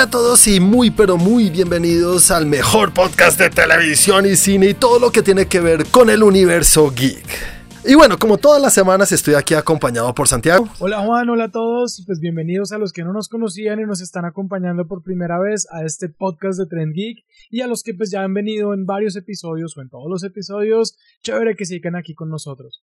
Hola a todos y muy pero muy bienvenidos al mejor podcast de televisión y cine y todo lo que tiene que ver con el universo geek. Y bueno, como todas las semanas estoy aquí acompañado por Santiago. Hola Juan, hola a todos, pues bienvenidos a los que no nos conocían y nos están acompañando por primera vez a este podcast de Trend Geek y a los que pues ya han venido en varios episodios o en todos los episodios, chévere que sigan aquí con nosotros.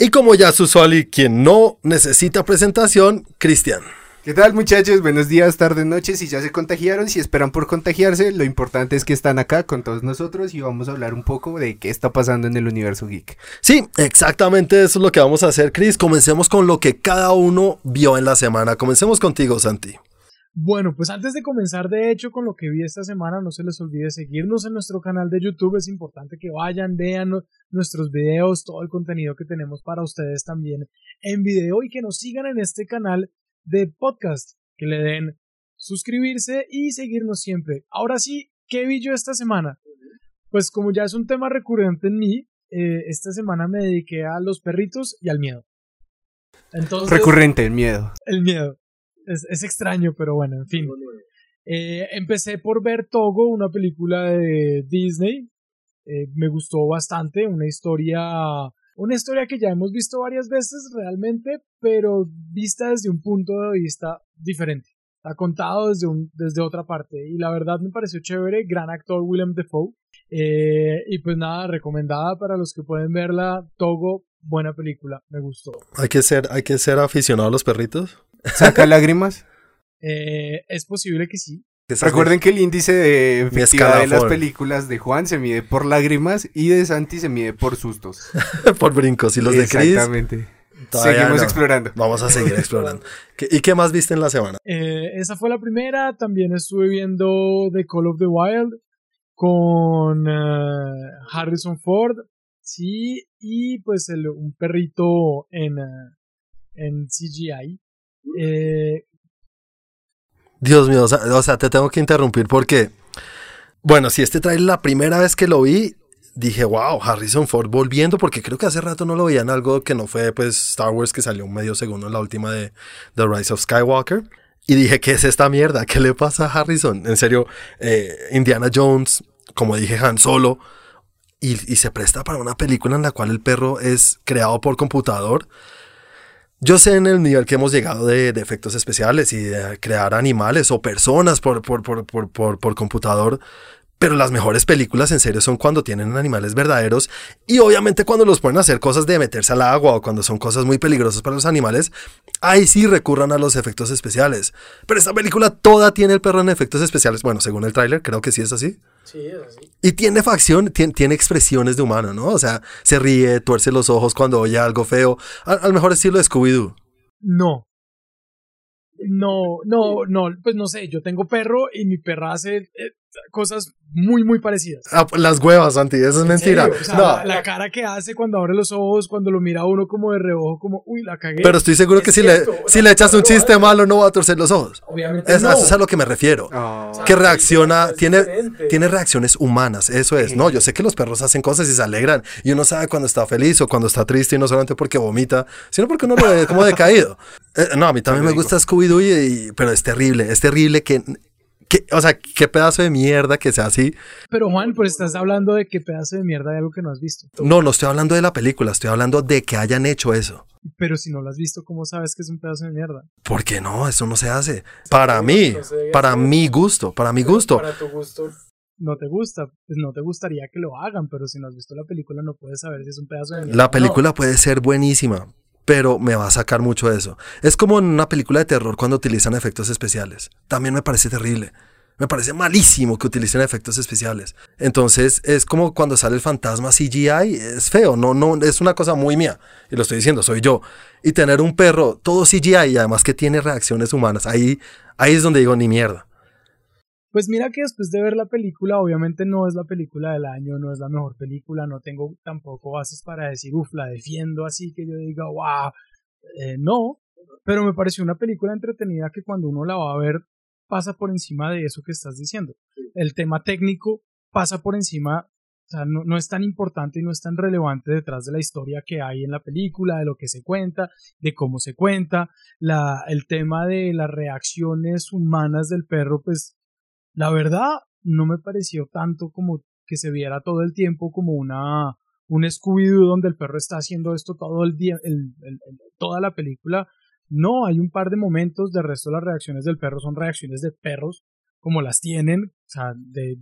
Y como ya su y quien no necesita presentación, Cristian. ¿Qué tal muchachos? Buenos días, tardes, noches. Si ya se contagiaron, si esperan por contagiarse, lo importante es que están acá con todos nosotros y vamos a hablar un poco de qué está pasando en el universo geek. Sí, exactamente eso es lo que vamos a hacer, Chris. Comencemos con lo que cada uno vio en la semana. Comencemos contigo, Santi. Bueno, pues antes de comenzar de hecho con lo que vi esta semana, no se les olvide seguirnos en nuestro canal de YouTube. Es importante que vayan, vean nuestros videos, todo el contenido que tenemos para ustedes también en video y que nos sigan en este canal de podcast, que le den suscribirse y seguirnos siempre. Ahora sí, ¿qué vi yo esta semana? Pues como ya es un tema recurrente en mí, eh, esta semana me dediqué a los perritos y al miedo. Entonces, recurrente el miedo. El miedo. Es, extraño, pero bueno, en fin. Eh, empecé por ver Togo, una película de Disney. Eh, me gustó bastante, una historia una historia que ya hemos visto varias veces realmente, pero vista desde un punto de vista diferente. Está contado desde, un, desde otra parte. Y la verdad me pareció chévere. Gran actor Willem Dafoe. Eh, y pues nada, recomendada para los que pueden verla. Togo, buena película. Me gustó. Hay que ser, hay que ser aficionado a los perritos. ¿Saca lágrimas? Eh, es posible que sí. Recuerden que el índice de efectividad de las películas de Juan se mide por lágrimas y de Santi se mide por sustos. por brincos. Y los de Chris. Exactamente. Seguimos explorando. Vamos a seguir explorando. ¿Y qué más viste en la semana? Eh, esa fue la primera. También estuve viendo The Call of the Wild con eh, Harrison Ford. Sí, y pues un perrito en, eh, en CGI. Eh, Dios mío, o sea, te tengo que interrumpir porque, bueno, si este trae la primera vez que lo vi, dije, wow, Harrison Ford volviendo, porque creo que hace rato no lo veían algo que no fue, pues, Star Wars, que salió un medio segundo en la última de The Rise of Skywalker. Y dije, ¿qué es esta mierda? ¿Qué le pasa a Harrison? En serio, eh, Indiana Jones, como dije, Han Solo, y se presta para una película en la cual el perro es creado por computador. Yo sé en el nivel que hemos llegado de, efectos especiales y de crear animales o personas por, por, por, por, computador, pero las mejores películas en serio son cuando tienen animales verdaderos y obviamente cuando los ponen a hacer cosas de meterse al agua o cuando son cosas muy peligrosas para los animales, ahí sí recurran a los efectos especiales. Pero esta película toda tiene el perro en efectos especiales. Bueno, según el tráiler, creo que sí es así. Sí, es así. Y tiene facción, tiene, expresiones de humano, ¿no? O sea, se ríe, tuerce los ojos cuando oye algo feo. Al, mejor estilo de Scooby-Doo. No. No, no, no, pues no sé, yo tengo perro y mi perra hace eh, cosas muy, muy parecidas. Ah, las huevas, Santi, eso es mentira. no. la, cara que hace cuando abre los ojos, cuando lo mira uno como de reojo, como, uy, la cagué. Pero estoy seguro que si, le, si le echas un chiste malo, no va a torcer los ojos. Obviamente. Eso es a lo que me refiero. Ah. que reacciona, tiene, tiene reacciones humanas, eso es. No, yo sé que los perros hacen cosas y se alegran. Y uno sabe cuando está feliz o cuando está triste, y no solamente porque vomita, sino porque uno lo ve como decaído. Eh, no, a mí también me gusta Scooby-Doo, pero es terrible, es terrible que o sea, qué pedazo de mierda que sea así. Pero Juan, pues estás hablando de qué pedazo de mierda de algo que no has visto. No, no estoy hablando de la película, estoy hablando de que hayan hecho eso. Pero si no lo has visto, ¿cómo sabes que es un pedazo de mierda? ¿Por qué no? Eso no se hace. Para mí, para mi gusto, para mi gusto. Para tu gusto no te gusta, pues no te gustaría que lo hagan, pero si no has visto la película no puedes saber si es un pedazo de mierda. La película puede ser buenísima, pero me va a sacar mucho eso. Es como en una película de terror cuando utilizan efectos especiales. También me parece terrible. Me parece malísimo que utilicen efectos especiales. Entonces es como cuando sale el fantasma CGI, es feo, no, no, es una cosa muy mía. Y lo estoy diciendo, soy yo. Y tener un perro todo CGI y además que tiene reacciones humanas, ahí, ahí es donde digo ni mierda. Pues mira que después de ver la película, obviamente no es la película del año, no es la mejor película, no tengo tampoco bases para decir, uff, la defiendo así que yo diga, wow, eh, no, pero me pareció una película entretenida que cuando uno la va a ver pasa por encima de eso que estás diciendo. El tema técnico pasa por encima O sea, no, no, es tan importante y no es tan relevante detrás de la historia que hay en la película, de lo que se cuenta, de cómo se cuenta. La, el tema de las reacciones humanas del perro, pues la verdad no me pareció tanto como que se viera todo el tiempo como una un Scooby-Doo donde el perro está haciendo esto todo el día, el, toda la película. No, hay un par de momentos, de resto las reacciones del perro son reacciones de perros como las tienen, o sea, de,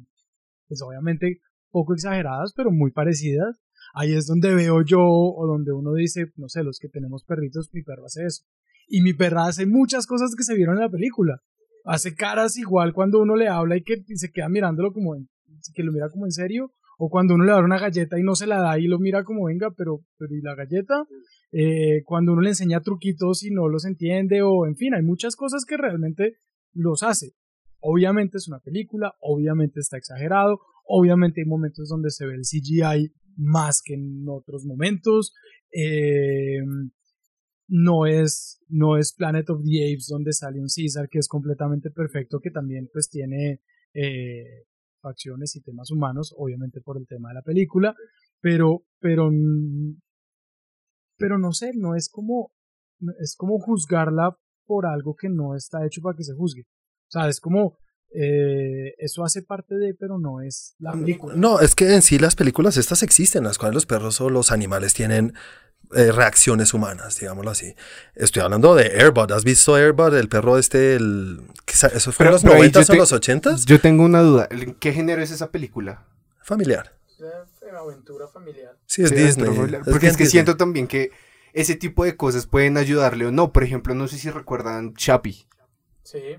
pues obviamente poco exageradas, pero muy parecidas. Ahí es donde veo yo, o donde uno dice, no sé, los que tenemos perritos, mi perro hace eso. Y mi perra hace muchas cosas que se vieron en la película. Hace caras igual cuando uno le habla y que se queda mirándolo como en, que lo mira como en serio, o cuando uno le da una galleta y no se la da y lo mira como venga, pero, pero ¿y la galleta? Eh, cuando uno le enseña truquitos y no los entiende, o en fin, hay muchas cosas que realmente los hace. Obviamente es una película, obviamente está exagerado, obviamente hay momentos donde se ve el CGI más que en otros momentos. Eh, no es, no es Planet of the Apes donde sale un César que es completamente perfecto, que también pues tiene eh, facciones y temas humanos, obviamente por el tema de la película, pero, pero, pero no sé, no es como, es como juzgarla por algo que no está hecho para que se juzgue. O sea, es como, eh, eso hace parte de, pero no es la película. No, es que en sí las películas estas existen, las cuales los perros o los animales tienen eh, reacciones humanas, digámoslo así. Estoy hablando de Airbud. ¿Has visto Airbud? El perro este, el... ¿Eso fue en los 90 o los 80 Yo tengo una duda. ¿Qué género es esa película? Familiar. Aventura familiar. Sí, es Disney. Porque es, que siento también que ese tipo de cosas pueden ayudarle o no. Por ejemplo, no sé si recuerdan Chappie. Sí.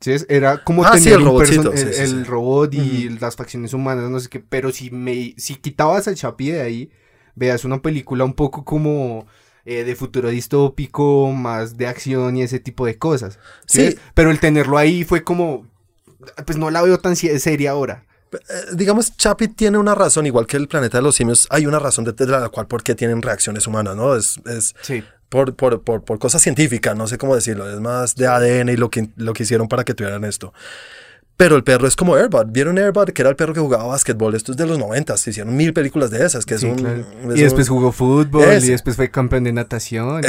Sí, era como ah, tener el, el, robot y las facciones humanas, no sé qué, pero si me si quitabas el Chappie de ahí, veas una película un poco como eh, de futuro distópico, más de acción y ese tipo de cosas. ¿sí? Pero el tenerlo ahí fue como, pues no la veo tan seria ahora. Eh, digamos, Chappie tiene una razón, igual que el planeta de los simios, hay una razón de la cual por qué tienen reacciones humanas, ¿no? Es, es por, por, por, por, cosas científicas, no sé cómo decirlo, es más de ADN y lo que, lo que hicieron para que tuvieran esto. Pero el perro es como Airbud. ¿Vieron Airbud? Que era el perro que jugaba básquetbol. Esto es de los 90. Se hicieron mil películas de esas. Que es un, y después jugó fútbol. Y después fue campeón de natación.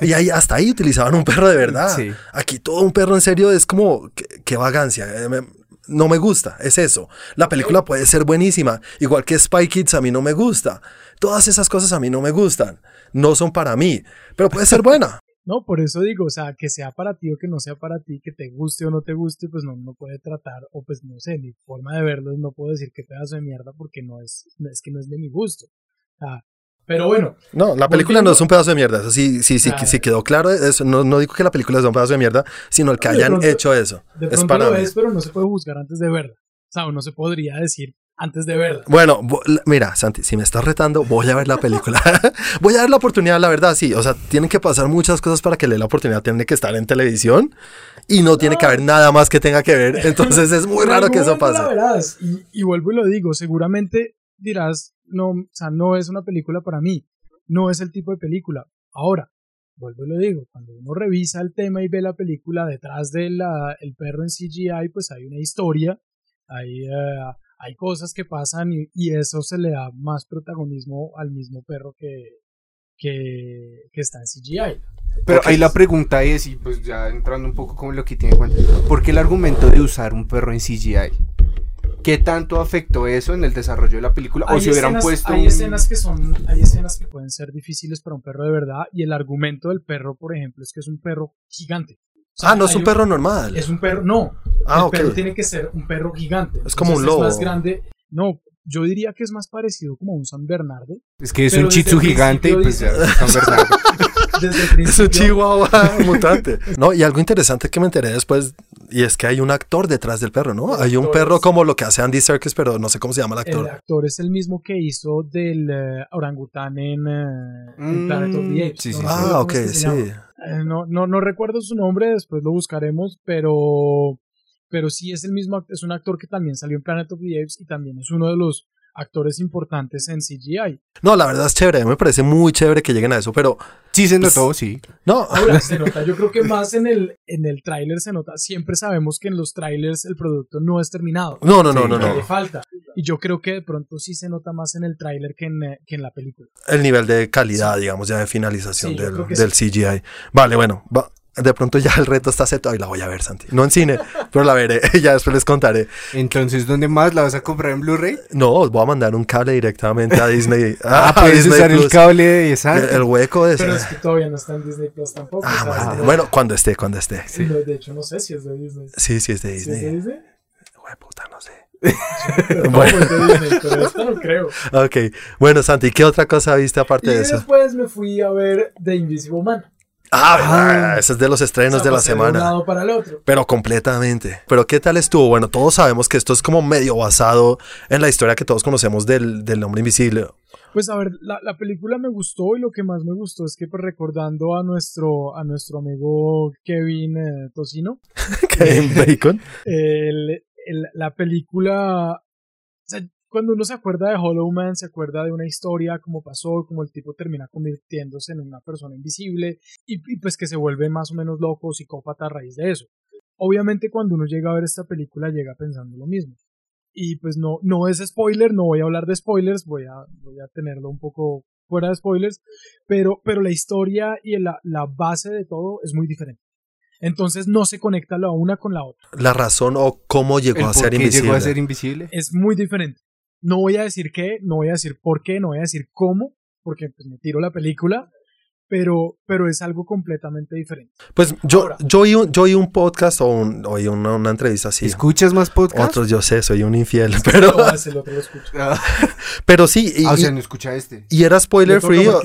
y... ahí, hasta ahí utilizaban un perro de verdad. Aquí todo un perro en serio es como. Qué, vagancia. Eh, no me gusta. Es eso. La película puede ser buenísima. Igual que Spy Kids a mí no me gusta. Todas esas cosas a mí no me gustan. No son para mí. Pero puede ser buena. No, por eso digo, o sea, que sea para ti o que no sea para ti, que te guste o no te guste, pues no, no puede tratar, o pues no sé, mi forma de verlo no puedo decir que pedazo de mierda porque no es, es que no es de mi gusto. pero bueno. No, la película no es un pedazo de mierda, eso sí, sí, sí, sí quedó claro, eso, no, no digo que la película es un pedazo de mierda, sino el que hayan hecho eso. De pronto es para lo es, pero no se puede juzgar antes de verla. O sea, no se podría decir, antes de verla. Bueno, mira, Santi, si me estás retando, voy a ver la película. voy a dar la oportunidad, la verdad, sí. O sea, tienen que pasar muchas cosas para que le dé la oportunidad. Tiene que estar en televisión y no tiene que haber nada más que tenga que ver. Entonces es muy raro que eso pase. Y, y, vuelvo y lo digo, seguramente dirás, no, o sea, no es una película para mí. No es el tipo de película. Ahora, vuelvo y lo digo, cuando uno revisa el tema y ve la película detrás del el perro en CGI, pues hay una historia, hay... Uh, hay cosas que pasan y, eso se le da más protagonismo al mismo perro que, que, está en CGI. Pero ahí la pregunta es, y pues ya entrando un poco con lo que tiene Juan, ¿por qué el argumento de usar un perro en CGI? ¿Qué tanto afectó eso en el desarrollo de la película? o si hubieran puesto. Hay escenas que son, hay escenas que pueden ser difíciles para un perro de verdad, y el argumento del perro, por ejemplo, es que es un perro gigante ah, no es un perro normal. Es un perro, no. Ah, el perro tiene que ser un perro gigante. Es como un lobo. Es más grande. No, yo diría que es más parecido como un San Bernardo. Es que es un chitsu gigante y pues ya es San Bernardo. es un chihuahua mutante. No, y algo interesante que me enteré después, y es que hay un actor detrás del perro, ¿no? hay un perro como lo que hace Andy Serkis, pero no sé cómo se llama el actor. El actor es el mismo que hizo del uh, orangután en, uh, Planet of the mm, Apes. Sí, sí, ah, ok, sí. Eh, no, no, no recuerdo su nombre, después lo buscaremos, pero, pero sí es el mismo, es un actor que también salió en Planet of the Apes y también es uno de los actores importantes en CGI. No, la verdad es chévere, me parece muy chévere que lleguen a eso, pero... Sí se notó, pues, sí. No. Ahora se nota, yo creo que más en el, en el tráiler se nota, siempre sabemos que en los trailers el producto no es terminado. No, no, no, no, no. Le falta. Y yo creo que de pronto sí se nota más en el tráiler que en, eh, que en la película. El nivel de calidad, digamos, ya de finalización Sí, del, del CGI. Vale, bueno, va- de pronto ya el reto está aceptado y la voy a ver, Santi. No en cine, pero la veré. ya después les contaré. Entonces, ¿dónde más la vas a comprar en Blu-ray? No, os voy a mandar un cable directamente a Disney. Ah, a puedes Disney usar el Plus. cable de El, esa. el hueco de Pero es que todavía no está en Disney Plus tampoco. Ah, o sea, bueno, no- bueno, cuando esté, cuando esté. no, de hecho, no sé si es de Disney. Sí, sí, es de ¿Sí es de Disney. Disney? Hueputa, no sé. Bueno. no, de Disney, pero esta no creo. Ok, bueno, Santi, ¿qué otra cosa viste Y aparte de eso? después me fui a ver The Invisible Man. Ah, Ah. ese es de los estrenos de la pasé de un semana. lado para el otro. Pero completamente. Pero ¿qué tal estuvo? Bueno, todos sabemos que esto es como medio basado en la historia que todos conocemos del, del hombre invisible. Pues a ver, la, la película me gustó y lo que más me gustó es que pues recordando a nuestro, a nuestro amigo Kevin eh, Tocino, Kevin Bacon. el- el- la película, o sea, cuando uno se acuerda de Hollow Man, se acuerda de una historia, cómo pasó, cómo el tipo termina convirtiéndose en una persona invisible y, y, pues que se vuelve más o menos loco, psicópata a raíz de eso. Obviamente cuando uno llega a ver esta película llega pensando lo mismo. Y pues no, no es spoiler, no voy a hablar de spoilers, voy a, voy a tenerlo un poco fuera de spoilers, pero, pero la historia y la, la base de todo es muy diferente. Entonces no se conecta la una con la otra. La razón o cómo llegó ¿El a por ser qué invisible. llegó a ser invisible? es muy diferente. No voy a decir qué, no voy a decir por qué, no voy a decir cómo, porque pues me tiro la película, pero, pero es algo completamente diferente. Pues yo, Ahora. yo, oí un, yo oí un podcast o un- oí una, una entrevista así. ¿Escuchas más podcasts? Otros yo sé, soy un infiel, pero, No, el otro lo escucho. Ah, pero sí, y, o sea, no escucha este. y era spoiler free o-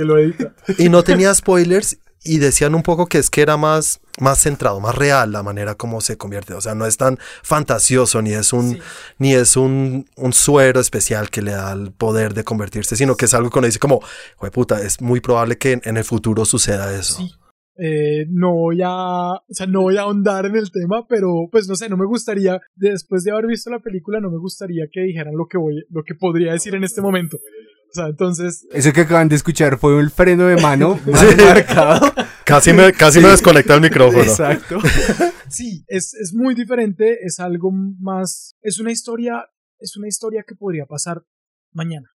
y no tenía spoilers y decían un poco que es que era más, más centrado, más real la manera como se convierte. O sea, no es tan fantasioso ni es un, Sí. ni es un, un suero especial que le da el poder de convertirse, sino que es algo que uno dice como, "Jue puta, es muy probable que en, en el futuro suceda eso. Sí. Eh, no voy a, o sea, no voy a ahondar en el tema, pero pues no sé, no me gustaría, después de haber visto la película, no me gustaría que dijeran lo que voy, lo que podría decir en este momento. O sea, entonces, Eso que acaban de escuchar fue el freno de mano más marcado. Casi me, casi me desconecta el micrófono. Exacto. sí, es, es muy diferente, es algo más, es una historia, es una historia que podría pasar mañana.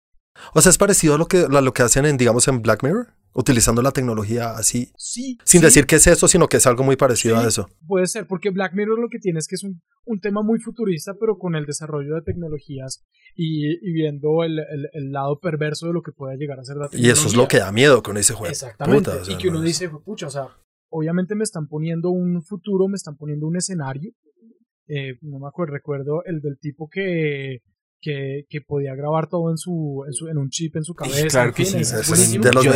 O sea, es parecido a lo que, a lo que hacen en, digamos, en Black Mirror, utilizando la tecnología así, Sí. sin sí, decir que es eso, sino que es algo muy parecido Sí. a eso. Puede ser, porque Black Mirror lo que tiene es que es un, un tema muy futurista, pero con el desarrollo de tecnologías y, y viendo el, el- el lado perverso de lo que pueda llegar a ser la Y tecnología. eso es lo que da miedo con ese juego. Exactamente. Puta, o sea, y que uno no es- dice, pucha, o sea, obviamente me están poniendo un futuro, me están poniendo un escenario. Eh, no me acuerdo, recuerdo el del tipo que, que, que podía grabar todo en su, en su en un chip en su cabeza. claro que sí, es de los.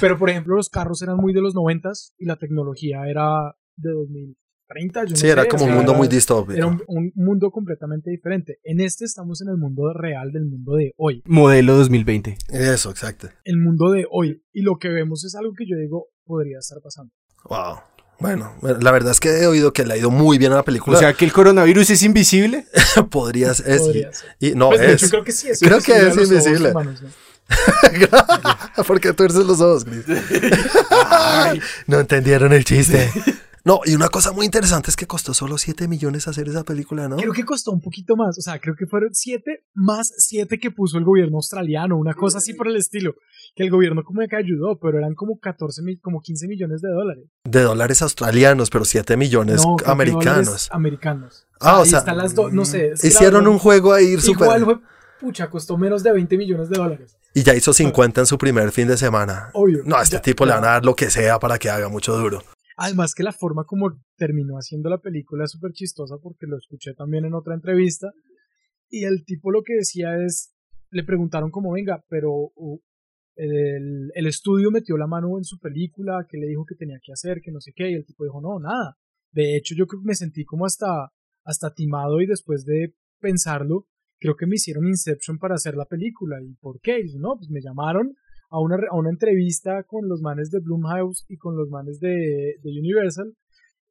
Pero por ejemplo, los carros eran muy de los noventas y la tecnología era de 2030. Yo no Sí, era sé, como o un mundo era- muy distópico. Era un, un mundo completamente diferente. En este estamos en el mundo real del mundo de hoy. Modelo 2020. Eso, exacto. El mundo de hoy. Y lo que vemos es algo que yo digo podría estar pasando. Wow. Bueno, la verdad es que he oído que le ha ido muy bien a la O película. sea, que el coronavirus es invisible. Podría ser. y, no Pues, de es. hecho, creo que sí es. Creo que es invisible. humanos, ¿no? Porque tuerces los ojos, Chris. no entendieron el chiste. No, y una cosa muy interesante es que costó solo 7 millones hacer esa película, ¿no? Creo que costó un poquito más. O sea, creo que fueron siete más siete que puso el gobierno australiano. Una cosa así por el estilo. Que el gobierno como que ayudó, pero eran como 14, mil- como 15 millones de dólares. De dólares australianos, pero 7 millones No, americanos. Americanos. Ah, o ahí sea, están las dos, no sé. es que la Hicieron un juego ahí súper. Igual fue, pucha, costó menos de 20 millones de dólares. Y ya hizo 50 en su primer fin de semana. Obvio. No, a este Ya- tipo le van a dar lo que sea para que haga mucho duro. Además que la forma como terminó haciendo la película es súper chistosa porque lo escuché también en otra entrevista y el tipo lo que decía es, le preguntaron como, venga, pero uh, el, el estudio metió la mano en su película, que le dijo que tenía que hacer, que no sé qué, y el tipo dijo, no, nada. De hecho, yo creo que me sentí como hasta, hasta timado y después de pensarlo, creo que me hicieron Inception para hacer la película. ¿Y por qué? Y dice, no, pues me llamaron a una, a una entrevista con los manes de Blumhouse y con los manes de, de Universal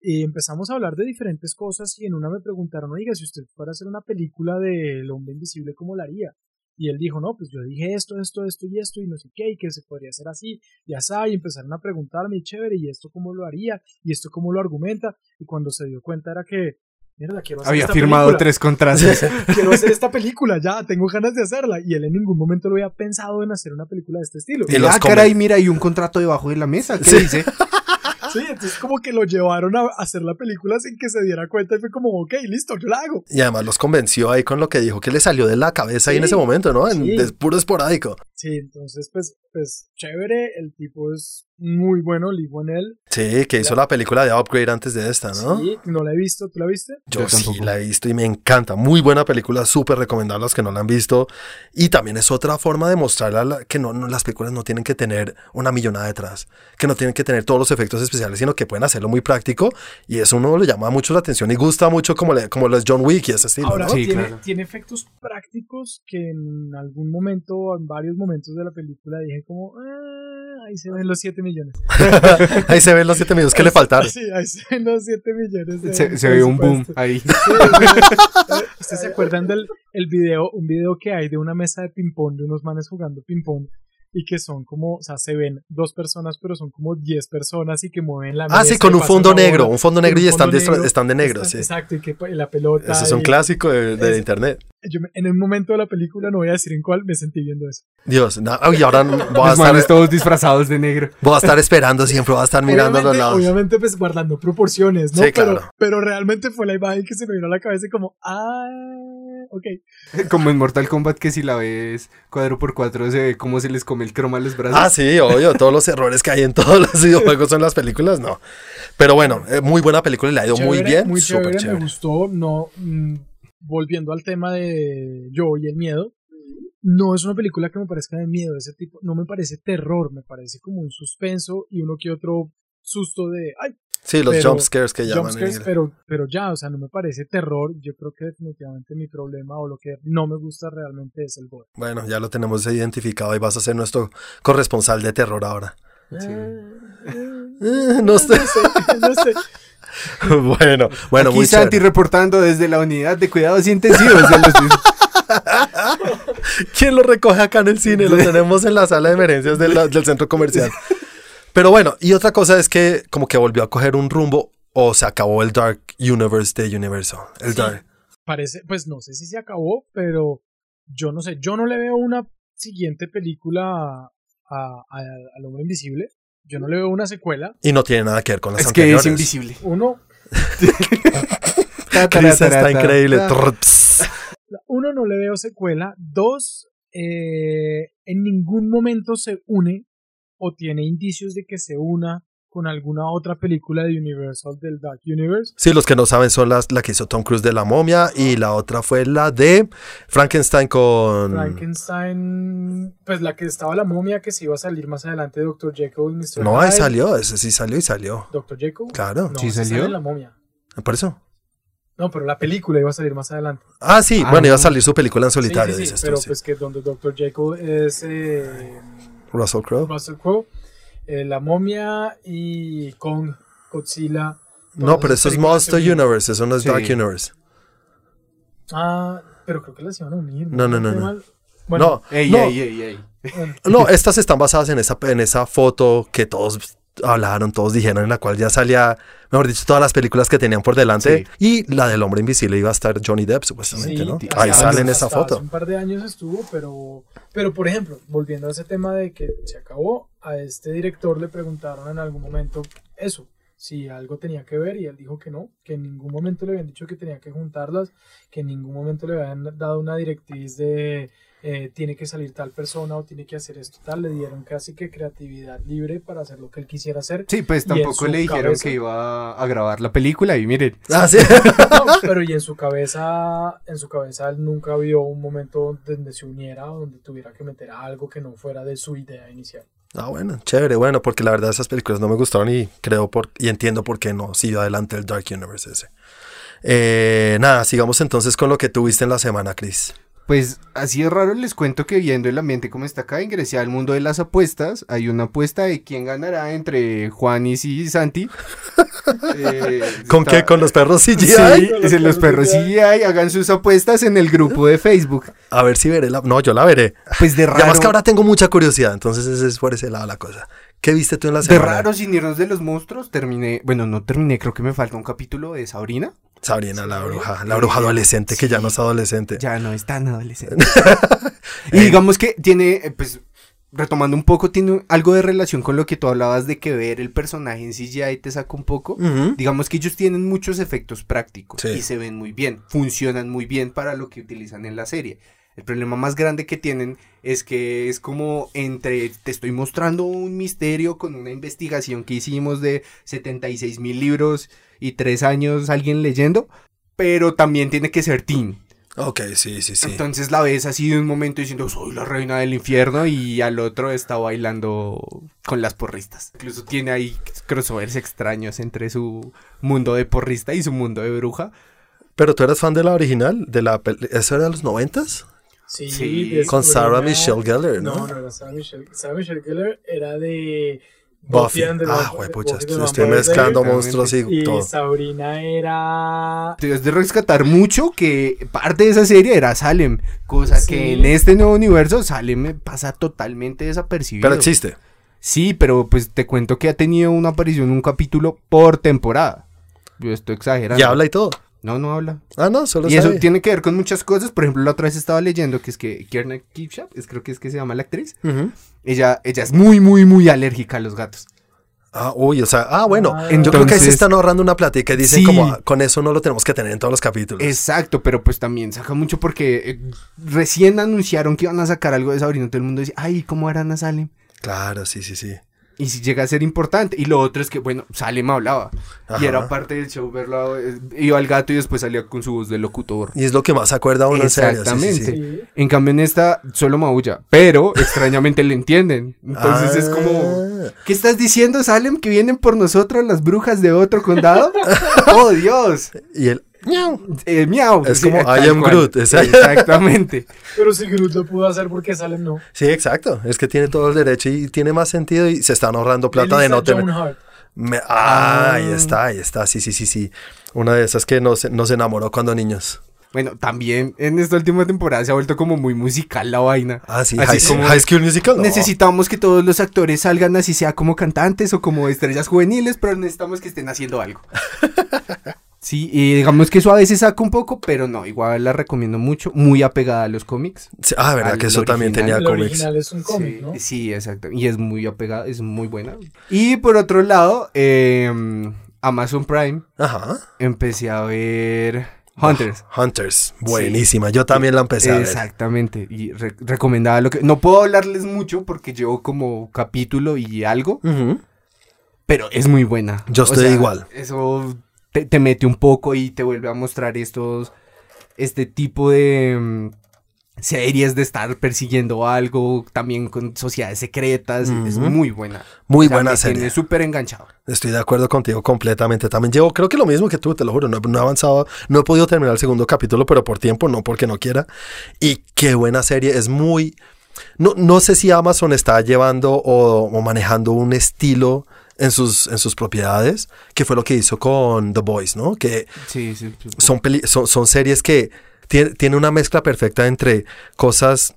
y empezamos a hablar de diferentes cosas y en una me preguntaron, oiga, si usted fuera a hacer una película de El hombre invisible, ¿cómo la haría? Y él dijo, no, pues yo dije esto, esto, esto y esto y no sé qué, y que se podría hacer así, y así, y empezaron a preguntarme, chévere, y esto cómo lo haría, y esto cómo lo argumenta, y cuando se dio cuenta era que mierda, quiero hacer Había esta firmado película. tres contratos. Quiero hacer esta película, ya, tengo ganas de hacerla. Y él en ningún momento lo había pensado en hacer una película de este estilo. Y los ah, caray, mira, hay un contrato debajo de la mesa. ¿Qué Sí. dice? Sí, entonces como que lo llevaron a hacer la película sin que se diera cuenta y fue como, ok, listo, yo la hago. Y además los convenció ahí con lo que dijo que le salió de la cabeza ahí en ese momento, ¿no? En, sí. de puro esporádico. Sí, entonces pues, pues chévere, el tipo es muy bueno, ligo en él. Sí, que hizo la película de Upgrade antes de esta, ¿no? Sí, no la he visto, ¿tú la viste? Yo, Yo sí la he visto y me encanta. Muy buena película, súper recomendable a los que no la han visto. Y también es otra forma de mostrar a la- que no, no- las películas no tienen que tener una millonada detrás, que no tienen que tener todos los efectos especiales, sino que pueden hacerlo muy práctico. Y eso uno le llama mucho la atención y gusta mucho como, le, como los John Wick y ese estilo. Ahora ¿no? Sí, tiene, claro. tiene efectos prácticos que en algún momento, en varios momentos de la película dije como, ah, ahí se ven los 7 millones. Ahí se ven los siete minutos que le faltaron. Sí, ahí se ven los 7 millones. de Se, se ve un boom ahí. Sí. ¿Ustedes se acuerdan del el video, un video que hay de una mesa de ping-pong, de unos manes jugando ping-pong? Y que son como, o sea, se ven dos personas, pero son como 10 personas y que mueven la mesa. Ah, sí, con un fondo negro, un fondo negro y están, de, negro. están de negro, sí. Exacto, y que la pelota. Ese es un y- clásico de, de Es- internet. Yo me- en un momento de la película, no voy a decir en cuál, me sentí viendo eso. Dios, no, y ahora voy a, Los estar, todos disfrazados de negro. voy a estar esperando siempre, voy a estar mirando a los obviamente, lados. obviamente, pues guardando proporciones, ¿no? Sí, pero, claro. pero realmente fue la imagen que se me vino a la cabeza y como, ah, ok. Como en Mortal Kombat que si la ves cuadro por cuadro se ve cómo se les come el croma a los brazos. Ah, sí, obvio, todos los errores que hay en todos los videojuegos en las películas, no. Pero bueno, eh, muy buena película y le ha ido muy bien. Muy súper chévere, chévere. me gustó. No, mm, volviendo al tema de yo y el miedo, no es una película que me parezca de miedo, ese tipo, no me parece terror, me parece como un suspenso y uno que otro susto de, ay, Sí, los pero- jump scares que llaman. inglés. pero, pero ya, o sea, no me parece terror. Yo creo que definitivamente mi problema o lo que no me gusta realmente es el gore. Bueno, ya lo tenemos identificado y vas a ser nuestro corresponsal de terror ahora. Eh, no sé. no sé. bueno, bueno, Aquí muy Santi chévere. reportando desde la unidad de cuidados intensivos. ¿Quién lo recoge acá en el cine? Lo tenemos en la sala de emergencias del, del centro comercial. Pero bueno, y otra cosa es que como que volvió a coger un rumbo o se acabó el Dark Universe de Universal. El Sí. Dark. Parece, pues no sé si se acabó, pero yo no sé, yo no le veo una siguiente película a, a- a- al hombre invisible. Yo no le veo una secuela. Y no tiene nada que ver con las es que es anteriores. invisible. Uno, Chris está increíble. Uno no le veo secuela. Dos, eh, en ningún momento se une o tiene indicios de que se una con alguna otra película de Universal del Dark Universe. Sí, los que no saben son las, la que hizo Tom Cruise de La Momia y la otra fue la de Frankenstein con... Frankenstein, pues la que estaba la momia que se iba a salir más adelante, Dr. Jekyll y Mr. No, ahí Hyde. salió, ese sí salió y salió. Dr. Jekyll. Claro, No, ¿Sí salió? sale la momia. por eso. No, pero la película iba a salir más adelante. Ah, sí, Ah, bueno, iba a salir su película en Sí, solitario, sí, sí, dices tú, pero sí. pues que donde Dr. Jekyll es eh, Russell Crowe. Russell Crowe, eh, la momia y Kong, Godzilla. No, pero eso es Monster unen. Universe, eso no es Sí. Dark Universe. Ah, pero creo que las iban a unir. No, no, no, ¿Estoy no. Bueno, no, Ey, no, ey, ey, ey. bueno, no, estas están basadas en esa, en esa foto que todos hablaron, todos dijeron, en la cual ya salía, mejor dicho, todas las películas que tenían por delante. Y la del hombre invisible iba a estar Johnny Depp, supuestamente, Sí, ¿no? Ahí sale en esa hace foto. Un par de años estuvo, pero, pero por ejemplo, volviendo a ese tema de que se acabó, a este director le preguntaron en algún momento eso, si algo tenía que ver, y él dijo que no, que en ningún momento le habían dicho que tenía que juntarlas, que en ningún momento le habían dado una directriz de eh, tiene que salir tal persona o tiene que hacer esto tal, le dieron casi que creatividad libre para hacer lo que él quisiera hacer. Sí, pues tampoco le dijeron cabeza- que iba a grabar la película y miren. Ah, sí. No, pero y en su cabeza, en su cabeza él nunca vio un momento donde se uniera o donde tuviera que meter algo que no fuera de su idea inicial. Ah, bueno, chévere, bueno, porque la verdad esas películas no me gustaron y creo por, y entiendo por qué no siguió adelante el Dark Universe ese. Eh, nada, sigamos entonces con lo que tuviste en la semana, Chris. Pues así es raro, les cuento que viendo el ambiente como está acá, ingresé al mundo de las apuestas. Hay una apuesta de quién ganará entre Juanis y Santi. Eh, ¿Con está- qué? ¿Con los perros CGI? Sí, los perros CGI, hagan sus apuestas en el grupo de Facebook. A ver si veré la... No, yo la veré. Pues de Y raro, además que ahora tengo mucha curiosidad, entonces ese es por ese lado la cosa. ¿Qué viste tú en la de semana? raro sin irnos de los monstruos, terminé, bueno, no terminé, creo que me falta un capítulo de Sabrina. Sabrina, la bruja, la bruja adolescente que ya no es adolescente. Ya no es tan adolescente. y digamos que tiene, eh, pues, retomando un poco, tiene algo de relación con lo que tú hablabas de que ver el personaje en CGI te saca un poco. Digamos que ellos tienen muchos efectos prácticos Sí. y se ven muy bien, funcionan muy bien para lo que utilizan en la serie. El problema más grande que tienen es que es como entre te estoy mostrando un misterio con una investigación que hicimos de 76 mil libros y tres años alguien leyendo, pero también tiene que ser teen. Ok, sí, sí, sí. Entonces la ves así de un momento diciendo soy la reina del infierno y al otro está bailando con las porristas. Incluso tiene ahí crossovers extraños entre su mundo de porrista y su mundo de bruja. Pero tú eras fan de la original, de la ¿Eso era de los noventas? Sí, Con Sarah Michelle Gellar, ¿no? No, no era Sarah Michelle. Sarah Michelle Gellar era de Buffy. and the Ah, Buffy the estoy, estoy mezclando monstruos y Y todo. Sabrina era. Te has de rescatar mucho que parte de esa serie era Salem, cosa Sí. que en este nuevo universo Salem pasa totalmente desapercibido. Pero existe. Sí, pero pues te cuento que ha tenido una aparición en un capítulo por temporada. Yo estoy exagerando. Y habla y todo. No, no habla. Ah, no, solo Y eso tiene que ver con muchas cosas. Por ejemplo, la otra vez estaba leyendo que es que Kierna Kipshap, es creo que es que se llama la actriz. Ujú. Ella, ella es muy, muy, muy alérgica a los gatos. Ah, uy, o sea, ah, bueno. Ah, yo creo que ahí se están ahorrando una plática y dicen Sí. como, ah, con eso no lo tenemos que tener en todos los capítulos. Exacto, pero pues también saca mucho porque eh, recién anunciaron que iban a sacar algo de Sabrina. Todo el mundo dice, ay, ¿cómo era Ana Salem? Claro, sí, sí, sí. Y si llega a ser importante. Y lo otro es que, bueno, Salem hablaba. Ajá. Y era parte del show verlo. eh, iba al gato y después salía con su voz de locutor. Y es lo que más se acuerda uno en serio. sí, sí. Exactamente. En cambio, en esta solo maulla. Pero extrañamente le entienden. Entonces es como. ¿Qué estás diciendo, Salem? ¿Que vienen por nosotros las brujas de otro condado? ¡Oh, Dios! Y él, "Miau". Eh, miau. Es Sí, como, I am cual. Groot, Exactamente. Pero si Groot lo pudo hacer porque Salem no. Sí, exacto. Es que tiene todo el derecho y tiene más sentido y se están ahorrando plata de no tener. Me- ah, Ah. ahí está, ahí está. Sí, sí, sí, sí. Una de esas que nos, nos enamoró cuando niños. Bueno, también en esta última temporada se ha vuelto como muy musical la vaina. Ah, sí. Así High, como High School Musical. no. Necesitamos que todos los actores salgan así sea como cantantes o como estrellas juveniles, pero necesitamos que estén haciendo algo. Sí, y digamos que eso a veces saca un poco, pero no, igual la recomiendo mucho, muy apegada a los cómics. Sí, ah, verdad que eso también tenía El cómics. original es un cómic, sí, ¿no? sí, exacto. Y es muy apegada, es muy buena. Y por otro lado, eh, Amazon Prime, Ajá. empecé a ver Hunters. Hunters. Buenísima. Yo también la empecé a ver. Exactamente. Y re- recomendaba lo que. No puedo hablarles mucho porque llevo como capítulo y algo. Pero es muy buena. Yo O estoy igual. Eso te, te mete un poco y te vuelve a mostrar estos. Este tipo de. Series de estar persiguiendo algo. También con sociedades secretas. Es muy buena. Muy O sea, buena me serie. súper enganchado. Estoy de acuerdo contigo completamente. También llevo, creo que lo mismo que tú, te lo juro. No, he- no he avanzado, no he podido terminar el segundo capítulo, pero por tiempo, no porque no quiera. Y qué buena serie. Es muy. No, no sé si Amazon está llevando o, o manejando un estilo en sus, en sus propiedades, que fue lo que hizo con The Boys, ¿no? Que Sí, sí. sí. son, peli- son, son series que tiene, tiene una mezcla perfecta entre cosas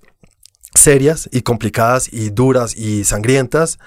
serias y complicadas y duras y sangrientas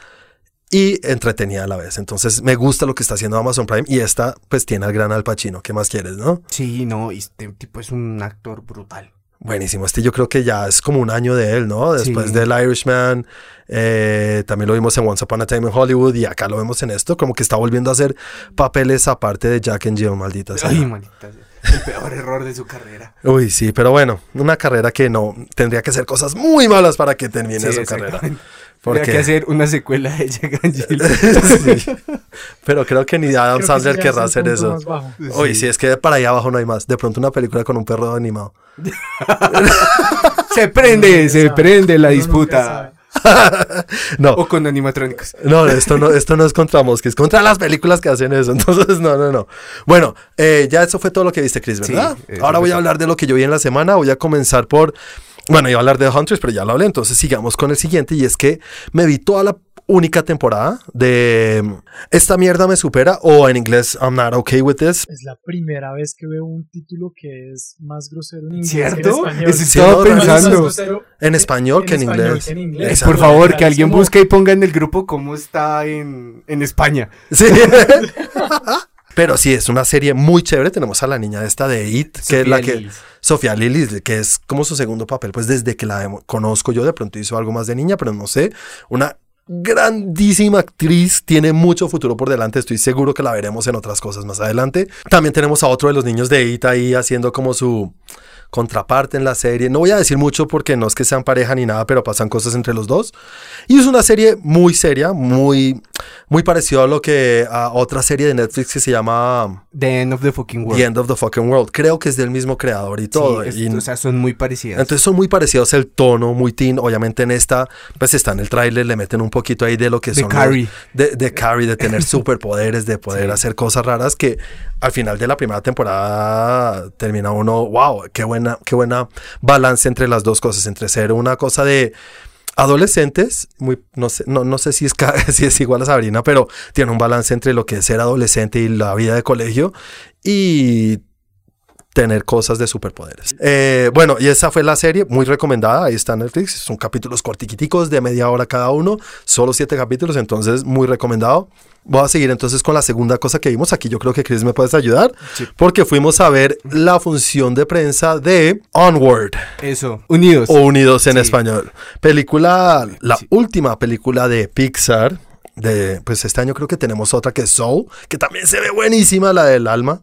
y entretenida a la vez. Entonces me gusta lo que está haciendo Amazon Prime y esta pues tiene al gran Al Pacino. ¿Qué más quieres, no? Sí, no. Este tipo es un actor brutal. Buenísimo. Este yo creo que ya es como un año de él, ¿no? Después Sí. del Irishman, eh, también lo vimos en Once Upon a Time in Hollywood y acá lo vemos en esto, como que está volviendo a hacer papeles aparte de Jack and Jill, maldita sea. Ay, manita. El peor error de su carrera. Uy, sí, pero bueno, una carrera que no tendría que hacer cosas muy malas para que termine Sí, su carrera. Porque Tendría que hacer una secuela de Jack and. Sí. Pero creo que ni Adam que Sandler querrá hacer eso. Uy, sí, es que para allá abajo no hay más. De pronto una película con un perro animado. Se prende, se sabe. prende la disputa. No, O con animatrónicos. no, esto no, esto no es contra Mosque, es contra las películas que hacen eso. Entonces, no, no, no. Bueno, eh, ya eso fue todo lo que viste, Chris, ¿verdad? Ahora voy a hablar de lo que yo vi en la semana. Voy a comenzar por. Bueno, iba a hablar de Hunters, pero ya lo hablé. Entonces, sigamos con el siguiente. Y es que me vi toda la única temporada de Esta mierda me supera, o en inglés, I'm not okay with this. Es la primera vez que veo un título que es más grosero en inglés ¿Cierto? que en español. Sí, estaba pensando. En español que en español inglés. que en inglés. Exacto. Por favor, que alguien como- busque y ponga en el grupo cómo está en, en España. Sí. Pero sí, es una serie muy chévere. Tenemos a la niña esta de It, que es la que... Lillis. Sofía Lillis, que es como su segundo papel, pues desde que la conozco yo, de pronto hizo algo más de niña, pero no sé. Una grandísima actriz, tiene mucho futuro por delante, estoy seguro que la veremos en otras cosas más adelante. También tenemos a otro de los niños de It ahí haciendo como su contraparte en la serie. No voy a decir mucho porque no es que sean pareja ni nada, pero pasan cosas entre los dos. Y es una serie muy seria, muy, muy parecido a lo que a otra serie de Netflix que se llama The End of the Fucking World. The End of the Fucking World. Creo que es del mismo creador y todo. Sí, es- Y- o sea, son muy parecidas. entonces son muy parecidos el tono, muy teen. Obviamente en esta, pues está en el tráiler, le meten un poquito ahí de lo que De son los- Carrie. de, de Carrie, de tener superpoderes, de poder Sí. hacer cosas raras que al final de la primera temporada termina uno, wow, qué qué buena balance entre las dos cosas, entre ser una cosa de adolescentes, muy, no sé, no, no sé si es, si es igual a Sabrina, pero tiene un balance entre lo que es ser adolescente y la vida de colegio y tener cosas de superpoderes. Eh, bueno, y esa fue la serie, muy recomendada, ahí está Netflix, son capítulos cortiquiticos de media hora cada uno, solo siete capítulos, entonces muy recomendado. Voy a seguir entonces con la segunda cosa que vimos, aquí yo creo que Chris me puedes ayudar, Sí. porque fuimos a ver la función de prensa de Onward, Eso, unidos. o Unidos en Sí. español. Película, la Sí. última película de Pixar, de, pues este año creo que tenemos otra que es Soul, que también se ve buenísima, la del alma.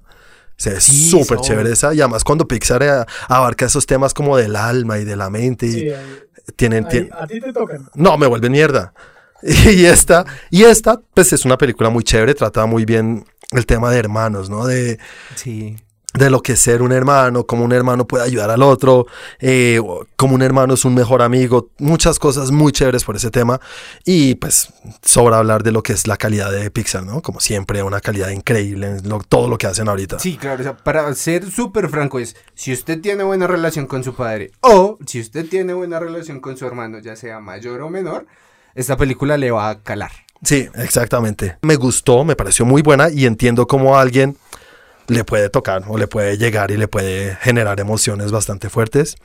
Se ve súper chévere esa. Y además cuando Pixar eh, abarca esos temas como del alma y de la mente. Y Sí, ahí- tienen, ahí- a ti te tocan. No, me vuelve mierda. Y esta, y esta, pues es una película muy chévere. Trata muy bien el tema de hermanos, ¿no? De, Sí. De lo que es ser un hermano, cómo un hermano puede ayudar al otro, eh, cómo un hermano es un mejor amigo, muchas cosas muy chéveres por ese tema y pues sobra hablar de lo que es la calidad de Pixar, ¿no? Como siempre, una calidad increíble en lo- todo lo que hacen ahorita. Sí, claro, o sea, para ser súper franco es, si usted tiene buena relación con su padre o si usted tiene buena relación con su hermano, ya sea mayor o menor, esta película le va a calar. Sí, exactamente. Me gustó, me pareció muy buena y entiendo cómo alguien le puede tocar o le puede llegar y le puede generar emociones bastante fuertes.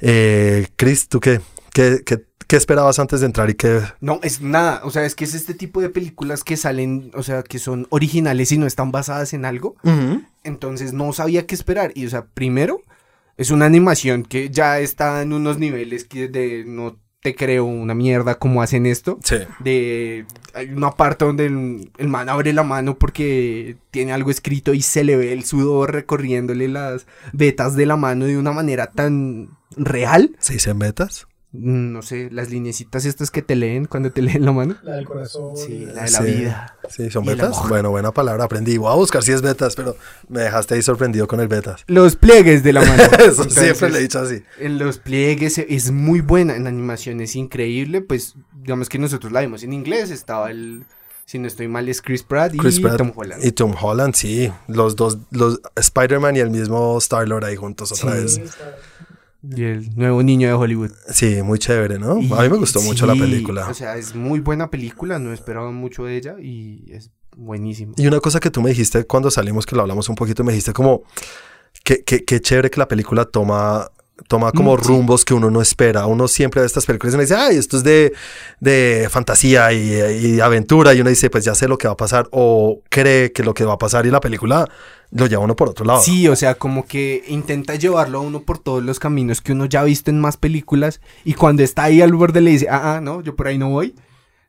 Eh, Chris, ¿tú qué, qué, qué- qué esperabas antes de entrar y qué... No, es nada, o sea, es que es este tipo de películas que salen, o sea, que son originales y no están basadas en algo, entonces no sabía qué esperar. Y, o sea, primero, es una animación que ya está en unos niveles que de no te creo una mierda como hacen esto. Sí. de hay una parte donde el, el man abre la mano porque tiene algo escrito y se le ve el sudor recorriéndole las vetas de la mano de una manera tan real. ¿Se dicen betas? Mm, No sé, las lineecitas estas que te leen cuando te leen la mano. La del corazón. Sí, la- de la Sí. vida. Sí, son betas. Bueno, buena palabra, aprendí. Voy a buscar si es betas, pero me dejaste ahí sorprendido con el betas. Los pliegues de la mano. Eso Entonces, siempre le he dicho así. En los pliegues es muy buena, en animación es increíble, pues digamos que nosotros la vimos en inglés, estaba el, si no estoy mal, es Chris Pratt y Chris Pratt Tom Holland. Y Tom Holland, sí. Los dos, los Spider-Man y el mismo Star-Lord ahí juntos otra Sí. vez. Y el nuevo niño de Hollywood. Sí, muy chévere, ¿no? Y- a mí me gustó mucho la película. O sea, es muy buena película, no esperaba mucho de ella y es buenísimo. Y una cosa que tú me dijiste cuando salimos, que lo hablamos un poquito, me dijiste como que, que, que chévere que la película toma, toma como Mm, sí. rumbos que uno no espera. Uno siempre ve estas películas y uno dice, ay, esto es de, de fantasía y, y aventura. Y uno dice, pues ya sé lo que va a pasar. O cree que lo que va a pasar y la película lo lleva uno por otro lado. Sí, o sea, como que intenta llevarlo a uno por todos los caminos que uno ya ha visto en más películas y cuando está ahí al borde le dice, ah, ah, no, yo por ahí no voy.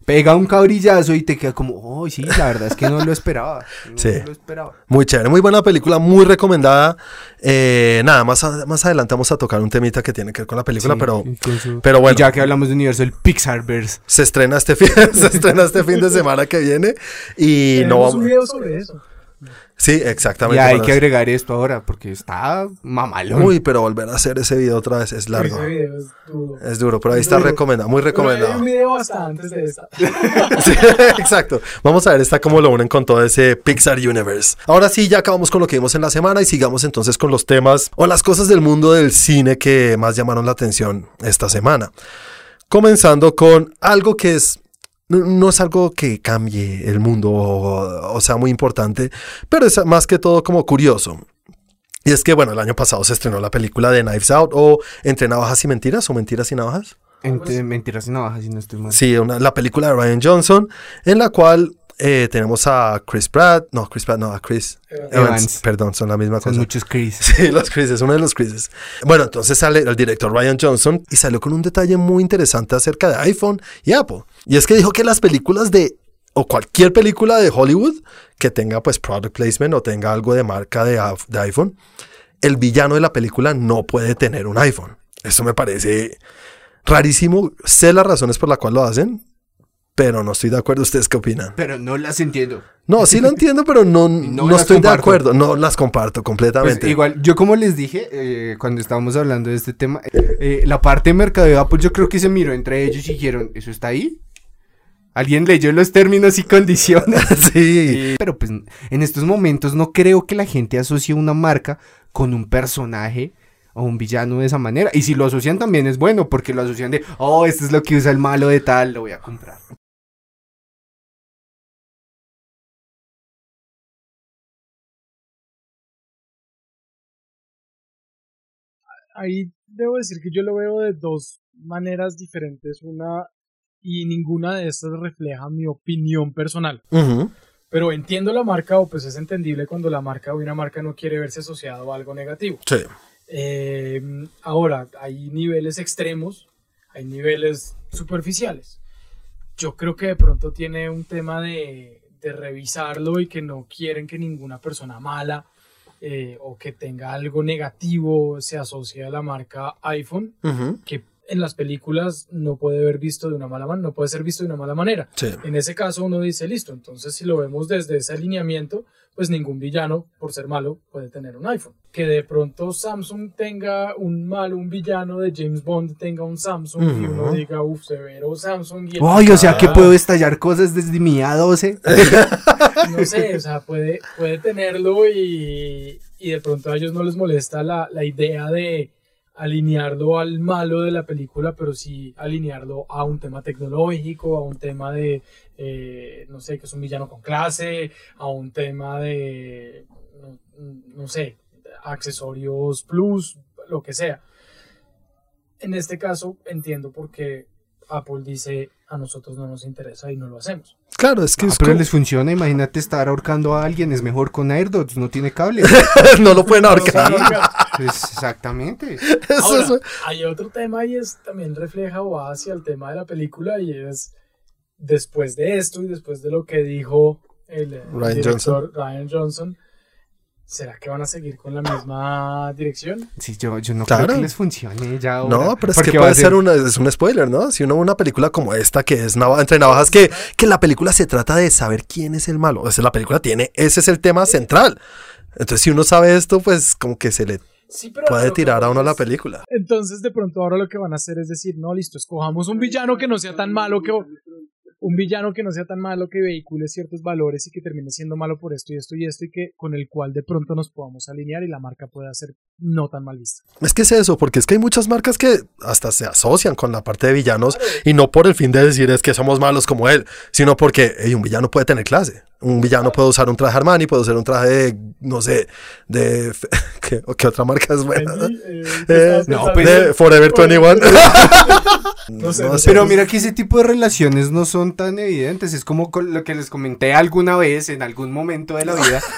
Pega un cabrillazo y te queda como, oh, sí, la verdad es que no lo esperaba. No Sí. lo esperaba. Muy chévere, muy buena película, muy recomendada. Eh, nada, más, a- más adelante vamos a tocar un temita que tiene que ver con la película, Sí, pero, incluso- pero bueno. Y ya que hablamos de universo, el Pixarverse. se estrena este fin, se estrena este fin de semana que viene y no Tenemos un vamos. video sobre eso. Sí, Y exactamente. hay para- que agregar esto ahora porque está mamalón. Uy, pero volver a hacer ese video otra vez es largo. Ese video es duro. Es duro, pero ahí está recomendado, muy hay recomendado. un video hasta antes de esta. Sí, exacto. Vamos a ver esta cómo lo unen con todo ese Pixar Universe. Ahora sí, ya acabamos con lo que vimos en la semana y sigamos entonces con los temas o las cosas del mundo del cine que más llamaron la atención esta semana. Comenzando con algo que es no, no es algo que cambie el mundo o, o sea muy importante, pero es más que todo como curioso. Y es que, bueno, el año pasado se estrenó la película de Knives Out o Entre Navajas y Mentiras o Mentiras y Navajas. Entre mentiras y navajas, si no estoy mal. Sí, una- la película de Ryan Johnson, en la cual Eh, tenemos a Chris Pratt, no, Chris Pratt, no, a Chris Evans. Perdón, son la misma Son cosa. muchos Chris. Sí, los Chrises, uno de los Chrises. Bueno, entonces sale el director Ryan Johnson y salió con un detalle muy interesante acerca de iPhone y Apple. Y es que dijo que las películas de, o cualquier película de Hollywood que tenga pues product placement o tenga algo de marca de, de iPhone, el villano de la película no puede tener un iPhone. Eso me parece rarísimo. Sé las razones por las cuales lo hacen, pero no estoy de acuerdo. ¿Ustedes qué opinan? Pero no las entiendo. No, sí lo entiendo, pero no, no, estoy de acuerdo. No las comparto Pues completamente. igual, yo como les dije eh, cuando estábamos hablando de este tema, eh, la parte de mercado de Apple yo creo que se miró entre ellos y dijeron, ¿eso está ahí? ¿Alguien leyó los términos y condiciones? sí. Eh, Pero pues en estos momentos no creo que la gente asocie una marca con un personaje o un villano de esa manera. Y si lo asocian también es bueno, porque lo asocian de, oh, esto es lo que usa el malo de tal, lo voy a comprar. ahí debo decir que yo lo veo de dos maneras diferentes, una y ninguna de estas refleja mi opinión personal. Ujú. Pero entiendo la marca o pues es entendible cuando la marca o una marca no quiere verse asociado a algo negativo. Sí. Eh, ahora, hay niveles extremos, hay niveles superficiales. Yo creo que de pronto tiene un tema de, de revisarlo y que no quieren que ninguna persona mala eh, o que tenga algo negativo se asocie a la marca iPhone, Ujú. que en las películas no puede ver visto de una mala manera, no puede ser visto de una mala manera. Sí. En ese caso uno dice, listo, entonces si lo vemos desde ese alineamiento, pues ningún villano, por ser malo, puede tener un iPhone. Que de pronto Samsung tenga un malo, un villano de James Bond tenga un Samsung y uno diga, uff, severo Samsung. Y Ay, o sea que puedo estallar cosas desde mi A12. No sé, o sea, puede, puede tenerlo y, y de pronto a ellos no les molesta la, la idea de alinearlo al malo de la película, pero sí alinearlo a un tema tecnológico, a un tema de, eh, no sé, que es un villano con clase, a un tema de, no, no sé, accesorios plus, lo que sea. En este caso entiendo por qué Apple dice a nosotros no nos interesa y no lo hacemos. Claro, es que Ah, es pero como- les funciona, imagínate estar ahorcando a alguien, es mejor con AirDots, no tiene cable. no lo pueden ahorcar. Pues, exactamente. Ahora, es- hay otro tema y es también refleja o va hacia el tema de la película y es después de esto y después de lo que dijo el, eh, Ryan director Ryan Johnson, ¿será que van a seguir con la misma dirección? Sí, yo, yo no Claro. creo que les funcione ya ahora. No, pero es que puede a ser una, es un spoiler, ¿no? Si uno ve una película como esta, que es nava- entre navajas, que, que la película se trata de saber quién es el malo. O sea, la película tiene, ese es el tema central. Entonces, si uno sabe esto, pues como que se le Sí, pero puede tirar a uno la película. Entonces, de pronto, ahora lo que van a hacer es decir, no, listo, escojamos un villano que no sea tan malo que. Un villano que no sea tan malo que vehicule ciertos valores y que termine siendo malo por esto y esto y esto y que con el cual de pronto nos podamos alinear y la marca pueda ser no tan mal vista. Es que es eso, porque es que hay muchas marcas que hasta se asocian con la parte de villanos y no por el fin de decir es que somos malos como él, sino porque un villano puede tener clase. Un villano puede usar un traje Armani, puede usar un traje de, no sé, de... ¿Qué, qué otra marca es buena? Eh, ¿qué Eh, no, pensando? pues, de Forever 21. No sé, No no sé. Pero mira que ese tipo de relaciones no son tan evidentes. Es como con lo que les comenté alguna vez en algún momento de la vida.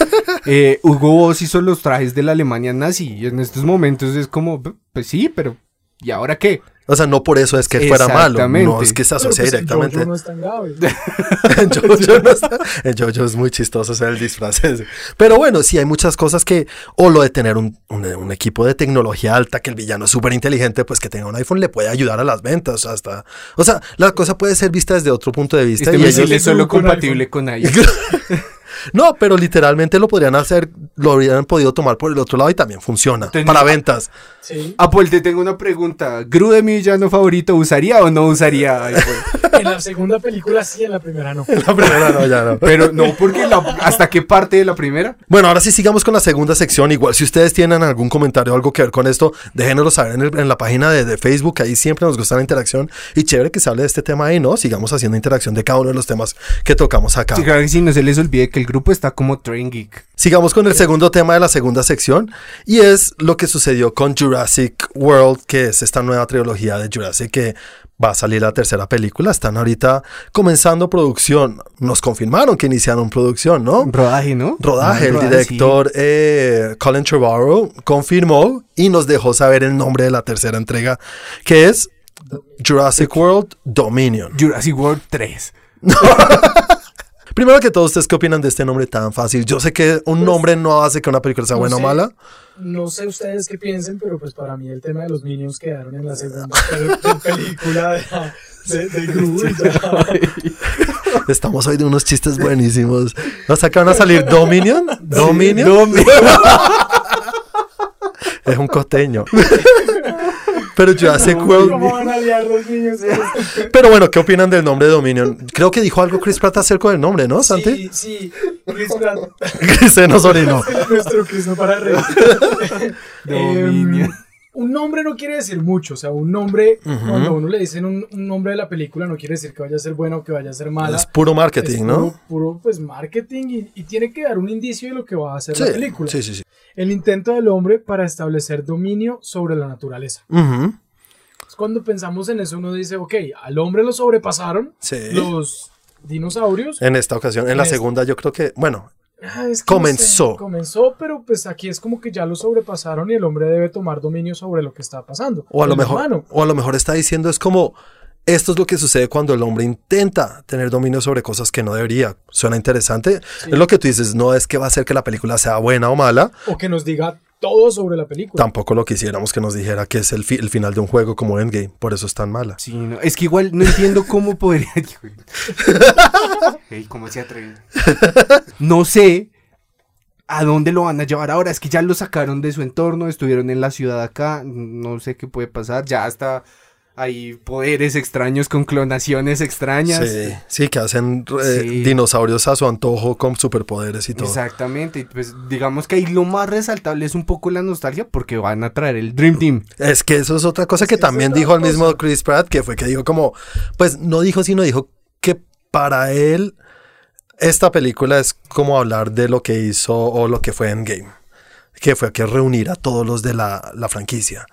Eh, Hugo Boss hizo los trajes de la Alemania nazi. Y en estos momentos es como, pues sí, pero ¿y ahora qué? O sea, no por eso es que él fuera malo, no es que se asocia pues, en directamente. Jojo no es tan grave. en Jojo no está- en Jojo es muy chistoso ser el disfraz ese. Pero bueno, sí hay muchas cosas que, o lo de tener un, un- un equipo de tecnología alta, que el villano es súper inteligente, pues que tenga un iPhone le puede ayudar a las ventas. Hasta, o sea, la cosa puede ser vista desde otro punto de vista. Este y misil ellos- es solo Con compatible con iOS. No, pero literalmente lo podrían hacer, lo habrían podido tomar por el otro lado y también funciona Entonces, para no- ventas. Sí. Apple, te tengo una pregunta. ¿Gru de mi villano favorito usaría o no usaría? En la segunda película sí, en la primera no. La primera no, ya no. Pero no, porque la- ¿hasta qué parte de la primera? Bueno, ahora sí sigamos con la segunda sección. Igual si ustedes tienen algún comentario o algo que ver con esto, déjenoslo saber en, el- en la página de, de Facebook. Ahí siempre nos gusta la interacción y chévere que se hable de este tema ahí, ¿no? Sigamos haciendo interacción de cada uno de los temas que tocamos acá. Sí, claro que sí, no se les olvide que el grupo está como Train Geek. Sigamos con el segundo tema de la segunda sección y es lo que sucedió con Jurassic World, que es esta nueva trilogía de Jurassic que va a salir la tercera película. Están ahorita comenzando producción. Nos confirmaron que iniciaron producción, ¿no? Rodaje, ¿no? Rodaje. El rodaje, director eh, Colin Trevorrow confirmó y nos dejó saber el nombre de la tercera entrega, que es Jurassic World Dominion. Jurassic World 3. Primero que todo, ¿ustedes qué opinan de este nombre tan fácil? Yo sé que un nombre no hace que una película sea no buena o mala. No sé ustedes qué piensen, pero pues para mí el tema de los Minions quedaron en la segunda pel- película de, de, ya. Estamos hoy de unos chistes buenísimos. O sea, que van a salir Dominion. Dominion. Domi- Es un costeño. Pero Jurassic ¿Cómo, World. ¿Cómo van a liar los niños? Pero bueno, ¿qué opinan del nombre de Dominion? Creo que dijo algo Chris Pratt acerca del nombre, ¿no, Santi? Sí, sí. Chris Pratt. Se nos orinó. Nuestro Chris no para reír. Dominion. Un nombre no quiere decir mucho. O sea, un nombre, cuando uno le dicen un, un nombre de la película, no quiere decir que vaya a ser buena o que vaya a ser mala. Es puro marketing, Es ¿no? Puro, pues marketing y, y tiene que dar un indicio de lo que va a hacer Sí, la película. sí, sí, sí. El intento del hombre para establecer dominio sobre la naturaleza. Cuando pensamos en eso, uno dice, ok, al hombre lo sobrepasaron Sí. los dinosaurios. En esta ocasión, en la esta. segunda, yo creo que, bueno, Ah, es que no comenzó. sé, comenzó, pero pues aquí es como que ya lo sobrepasaron y el hombre debe tomar dominio sobre lo que está pasando. o a lo mejor, humano. o a lo mejor está diciendo es como esto es lo que sucede cuando el hombre intenta tener dominio sobre cosas que no debería. Suena interesante. Es lo que tú dices, no es que va a hacer que la película sea buena o mala, O que nos diga todo sobre la película. tampoco lo quisiéramos que nos dijera que es el, fi- el final de un juego como Endgame, por eso es tan mala. Sí, no, es que igual no entiendo cómo podría. Ey, ¿Cómo se atreven? No sé a dónde lo van a llevar ahora. Es que ya lo sacaron de su entorno, estuvieron en la ciudad acá. No sé qué puede pasar. Ya hasta hay poderes extraños con clonaciones extrañas. Sí, sí, que hacen eh, Sí. dinosaurios a su antojo con superpoderes y todo. Exactamente, y pues digamos que ahí lo más resaltable es un poco la nostalgia porque van a traer el Dream Team. Es que eso es otra cosa que también dijo el mismo. Chris Pratt, que fue que dijo como, pues no dijo, sino dijo que para él esta película es como hablar de lo que hizo o lo que fue Endgame, que fue que reunir a todos los de la, la franquicia.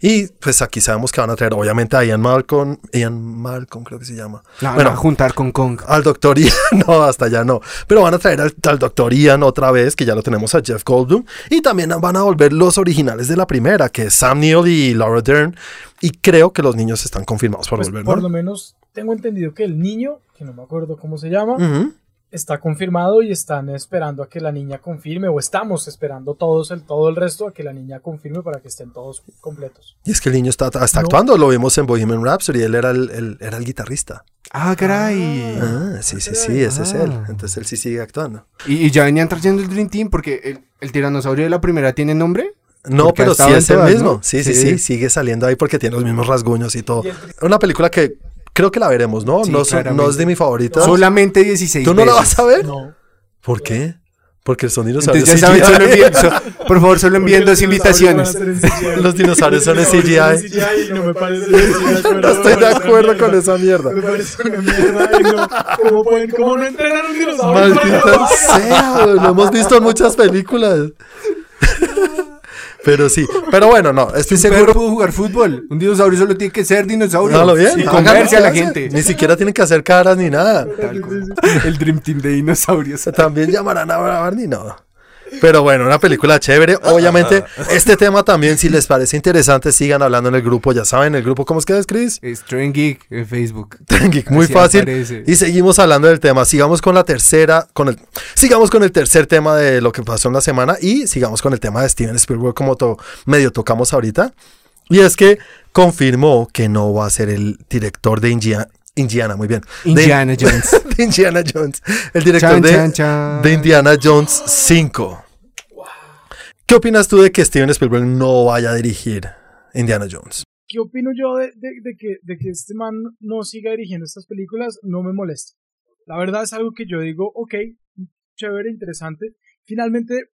Y pues aquí sabemos que van a traer obviamente a Ian Malcolm, Ian Malcolm creo que se llama. La Bueno. van a juntar con Kong. Al doctor Ian, no, hasta ya no. Pero van a traer al, al doctor Ian otra vez, que ya lo tenemos a Jeff Goldblum. Y también van a volver los originales de la primera, que es Sam Neill y Laura Dern. Y creo que los niños están confirmados por Pues, volver, por ¿no? lo menos tengo entendido que el niño, que no me acuerdo cómo se llama, Ujú. Está confirmado y están esperando a que la niña confirme, o estamos esperando todos el, todo el resto a que la niña confirme para que estén todos completos. Y es que el niño está, está No. actuando, lo vimos en Bohemian Rhapsody, él era el, el- era el guitarrista. Ah, caray. Ah, sí, sí, sí, ese es él. Ah. Entonces él sí sigue actuando. Y, y ya venían trayendo el Dream Team porque el, el tiranosaurio de la primera tiene nombre. No, Porque pero sí es el todas, mismo. ¿no? Sí, sí, Sí. sí, sigue saliendo ahí porque tiene los mismos rasguños y todo. Una película que creo que la veremos, ¿no? Sí, no, no es de mi favorita. Solamente 16 ¿Tú no la veces. vas a ver? No. ¿Por qué? Porque son dinosaurios. Entonces ya saben, envíen, so- por favor, solo envíen dos invitaciones. Los dinosaurios son en CGI. no No estoy de acuerdo con esa mierda. Me parece una mierda. y no, ¿cómo, pueden, ¿Cómo no entrenan un dinosaurio? Maldita sea, lo hemos visto en muchas películas. Pero sí, pero bueno, no, estoy Un seguro. puede jugar fútbol. Un dinosaurio solo tiene que ser dinosaurio. Hágalo bien. Y comerse a la gente. Ni siquiera tienen que hacer caras ni nada. Tal cual. El Dream Team de dinosaurios. También llamarán a Barney, no. Pero bueno, una película chévere. Obviamente, este tema también, si les parece interesante, sigan hablando en el grupo. Ya saben, el grupo, ¿cómo es que es, Chris? String Geek en Facebook. Geek, muy Así fácil. aparece. Y seguimos hablando del tema. Sigamos con la tercera, con el, sigamos con el tercer tema de lo que pasó en la semana y sigamos con el tema de Steven Spielberg como to- medio tocamos ahorita. Y es que confirmó que no va a ser el director de Indiana, Indiana muy bien. De- Indiana Jones. de Indiana Jones. El director Chan, de, chan, chan. de Indiana Jones 5. ¿Qué opinas tú de que Steven Spielberg no vaya a dirigir Indiana Jones? ¿Qué opino yo de, de- de que, de que este man no siga dirigiendo estas películas? No me molesta. La verdad es algo que yo digo, ok, chévere, interesante. Finalmente,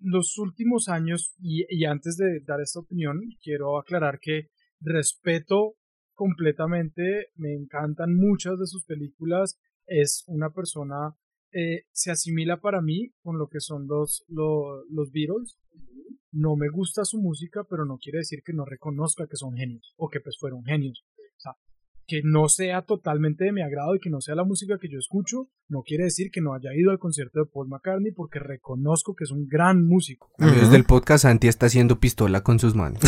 los últimos años, y, y antes de dar esta opinión, quiero aclarar que respeto completamente, me encantan muchas de sus películas, es una persona, eh, se asimila para mí con lo que son los, los, los Beatles, no me gusta su música, pero no quiere decir que no reconozca que son genios o que pues fueron genios. O sea, que no sea totalmente de mi agrado y que no sea la música que yo escucho, no quiere decir que no haya ido al concierto de Paul McCartney porque reconozco que es un gran músico. Amigos del podcast, Santi está haciendo pistola con sus manos.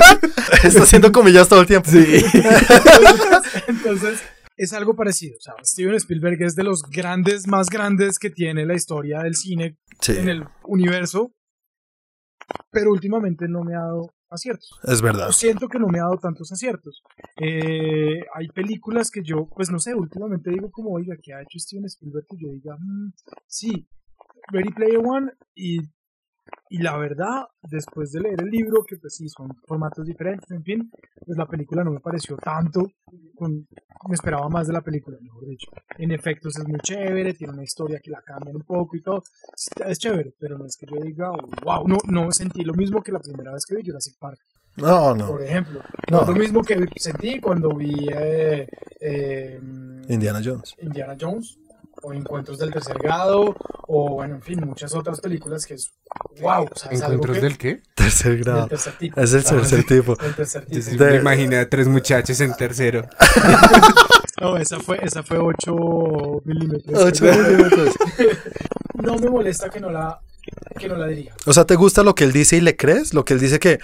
está haciendo comillas todo el tiempo. Sí. Entonces, es algo parecido. O sea, Steven Spielberg es de los grandes, más grandes que tiene la historia del cine Sí, en el universo, pero últimamente no me ha dado aciertos. es verdad. Yo siento que no me ha dado tantos aciertos. Eh, hay películas que yo, pues no sé, últimamente digo como, oiga, ¿qué ha hecho Steven Spielberg? Que yo diga, "Mm, sí, Ready Player One y, y la verdad, después de leer el libro, que pues sí, son formatos diferentes, en fin, pues la película no me pareció tanto, con- me esperaba más de la película, mejor dicho. En efectos es muy chévere, tiene una historia que la cambian un poco y todo, es, es chévere, pero no es que yo diga, wow, no, no sentí lo mismo que la primera vez que vi Jurassic Park No, no. por ejemplo. No. Lo mismo que sentí cuando vi eh, eh, Indiana Jones. Indiana Jones o Encuentros del Tercer Grado o, bueno, en fin, muchas otras películas que es wow. O sea, es algo ¿Encuentros que- del qué? Tercer del grado. tercer tipo. Es el tercer tipo. Del tercer tipo. De- Me imaginé a tres muchachos en tercero. No, esa fue, esa fue 8 milímetros. Ocho milímetros. No me molesta que no la, que no la dirija. O sea, ¿te gusta lo que él dice y le crees? Lo que él dice que,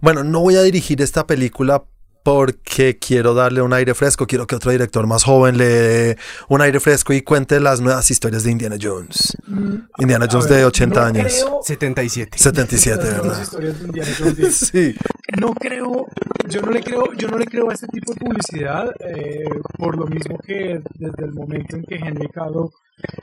bueno, no voy a dirigir esta película porque quiero darle un aire fresco, quiero que otro director más joven le dé un aire fresco y cuente las nuevas historias de Indiana Jones. Indiana A Jones ver, de 80 no años. creo- 77. 77, las nuevas ¿verdad? historias de Indiana Jones. Sí. no creo, yo no le creo, yo no le creo a este tipo de publicidad, eh, por lo mismo que desde el momento en que Henry Cavill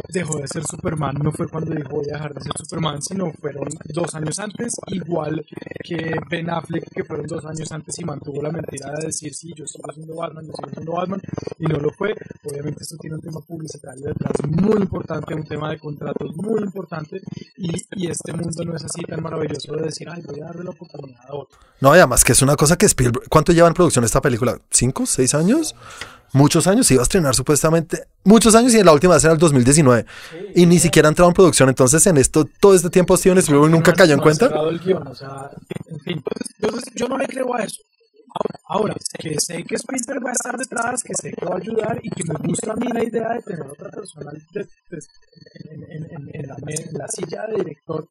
dejó de ser Superman, no fue cuando dijo voy a dejar de ser Superman, sino fueron dos años antes, igual que Ben Affleck, que fueron dos años antes y mantuvo la mentira de decir sí, yo sigo siendo Batman, yo sigo siendo Batman, y no lo fue. Obviamente esto tiene un tema publicitario detrás muy importante, un tema de contratos muy importante, y, y este mundo no es así tan maravilloso de decir, ay, voy a darle la oportunidad a otro. No, además que es una cosa que Spielberg... ¿Cuánto lleva en producción esta película? ¿Cinco? ¿Seis años? Muchos años. Se iba a estrenar supuestamente... Muchos años y la última vez era el 2019. Y ni siquiera ha entrado en producción. Entonces en esto, todo este tiempo Steven Spielberg nunca No cayó en han cuenta. el guion, o sea, en fin. Entonces, yo no le creo a eso. Ahora, que sé que Spielberg va a estar detrás, que sé que va a ayudar y que me gusta a mí la idea de tener otra persona de- pues, en, en- en- en la, la silla de director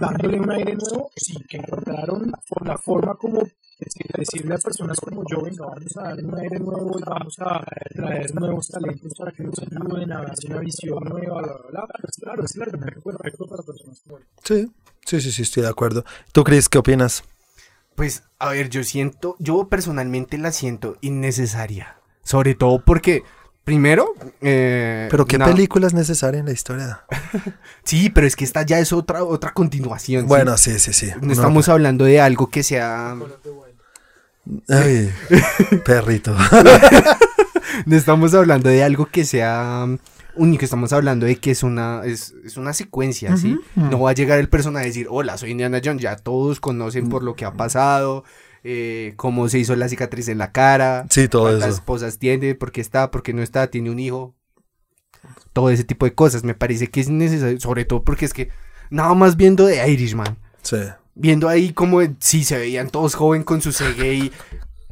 dándole un aire nuevo, sí, que encontraron por la forma como decir- decirle a personas como yo, venga, vamos a darle un aire nuevo y vamos a traer nuevos talentos para que nos ayuden a darse una visión nueva, bla, bla, bla. Pues claro, es el argumento perfecto para personas como él. Sí, sí, sí, sí, estoy de acuerdo. ¿Tú, Chris, qué opinas? Pues, a ver, yo siento, yo personalmente la siento innecesaria. Sobre todo porque, primero... eh, ¿Pero qué na- película es necesaria en la historia? Sí, pero es que esta ya es otra, otra continuación. ¿sí? Bueno, sí, sí, sí. No estamos hablando de algo que sea... Ay, perrito. No estamos hablando de algo que sea um, único, estamos hablando de que es una, es, es una secuencia, ¿sí? No va a llegar el personaje a decir, hola, soy Indiana Jones, ya todos conocen por lo que ha pasado, eh, cómo se hizo la cicatriz en la cara, Sí, todo cuántas eso. esposas tiene, por qué está, por qué no está, tiene un hijo, todo ese tipo de cosas, me parece que es necesario, sobre todo porque es que nada más viendo de Irishman, Sí. Viendo ahí como sí se veían todos joven con su CGI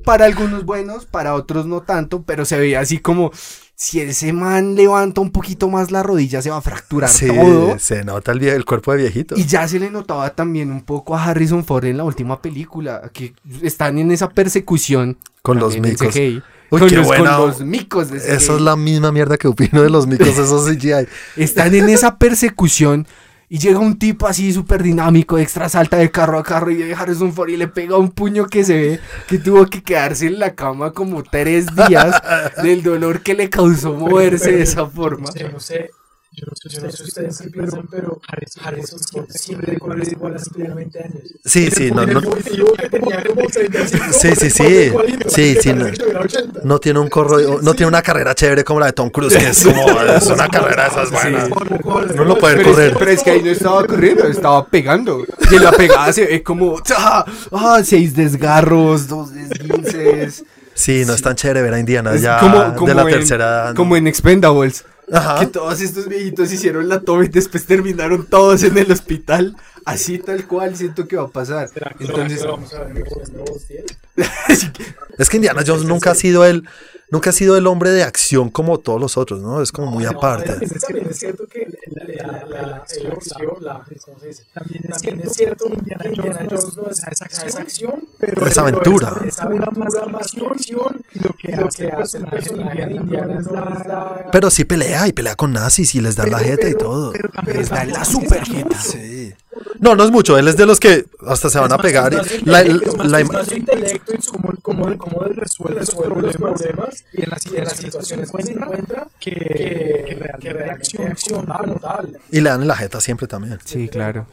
para algunos buenos, para otros no tanto, pero se veía así como si ese man levanta un poquito más la rodilla se va a fracturar Sí, todo. se nota el, cuerpo de viejito. Y ya se le notaba también un poco a Harrison Ford en la última película, que están en esa persecución Con los micos. CGI, Uy, con, qué los, con buena- los micos de. Esa es la misma mierda que opino de los micos, esos CGI. Están en esa persecución y llega un tipo así súper dinámico, extra salta de carro a carro y de Harrison Ford y le pega un puño que se ve que tuvo que quedarse en la cama como tres días del dolor que le causó moverse de esa forma. Yo no sé, yo no sé, yo no sé ustedes qué piensan, pero Harrison siempre igual hace 20 años. Sí, sí, no, no, deportivo que tenía como 35, Sí, sí, sí. Sí, sí, no. que tuviera 80. no tiene un corro, no tiene una carrera chévere como la de Tom Cruise, que es como es una carrera de esas buenas. No lo puede Pero es, correr. pero es que ahí no estaba corriendo, estaba pegando. Y en la pegada se ve como ¡ah! ah, seis desgarros, dos desguinces. Sí, no es tan chévere ver a Indiana Es ya como, como de la en, tercera edad. ¿no? Como en Expendables. Que todos estos viejitos hicieron la toma y después terminaron todos en el hospital Así tal cual siento que va a pasar. Entonces, Es que Indiana Jones nunca ha sido el, nunca ha sido el hombre de acción como todos los otros, ¿no? Es como muy aparte. Es, es, es cierto que la, la, la, el acción, la, ¿cómo se dice? También es, también es cierto que Indiana, Jones no es esa acción, pero es aventura. Es, una pura acción y lo que, lo que hace el personaje de Indiana es la... Pero sí pelea y pelea con nazis y les da la jeta y todo. Les da la super jeta. Sí. No, no es mucho. Él es de los que hasta se van a pegar. y La, la, intelecto y cómo, cómo, cómo resuelve los problemas y en las, en las situaciones que se encuentra que, que, que reacciona como tal. Y le dan en la jeta siempre también. Sí, claro.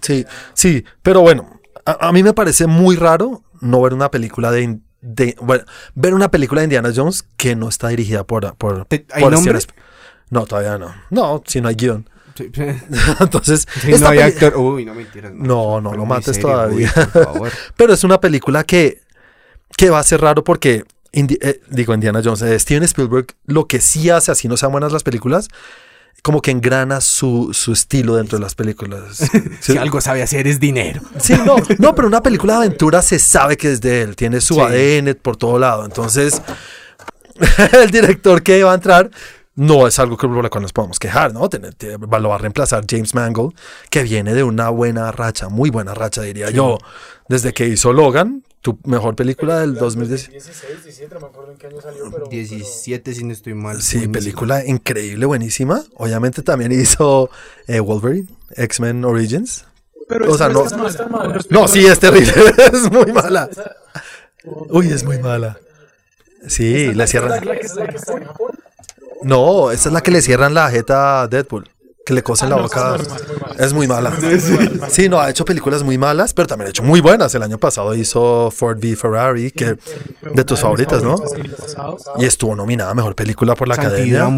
Sí, sí. Pero bueno, a, a mí me parece muy raro no ver una película de, de bueno, ver una película de Indiana Jones que no está dirigida por por, ¿Hay por nombre? No, todavía no. No, si no hay guion. Sí, Entonces, sí, no hay peli- actor. Uy, no mentiras. No, no lo muy mates serio, todavía. uy, por favor. Pero es una película que, que va a ser raro porque, Indi- eh, digo, Indiana Jones, eh, Steven Spielberg, lo que sí hace, así no sean buenas las películas, como que engrana su, su estilo dentro de las películas. Si algo sabe hacer es dinero. Sí, no, no, pero una película de aventura se sabe que es de él, tiene su Sí. ADN por todo lado. Entonces, el director que va a entrar no es algo que por lo cual nos podamos quejar, ¿no? Lo va a reemplazar James Mangold, que viene de una buena racha, muy buena racha, diría yo. Desde que hizo Logan, tu mejor película del 2010. 16, 17, no me acuerdo en qué año salió, pero... 17 si no estoy mal. Sí, Buenísimo. película increíble, buenísima. Obviamente también hizo eh, Wolverine, X-Men Origins. pero o sea, no- esa está mala. No, sí, es terrible, es muy mala. Uy, es muy mala. Sí, le cierran. No, esa es la que le cierran la jeta a Deadpool. Que le cosen la boca. Es muy mala. Sí, no, ha hecho películas muy malas, pero también ha hecho muy buenas. El año pasado hizo Ford v Ferrari, que de tus favoritas, ¿no? Y estuvo nominada a mejor película por la academia.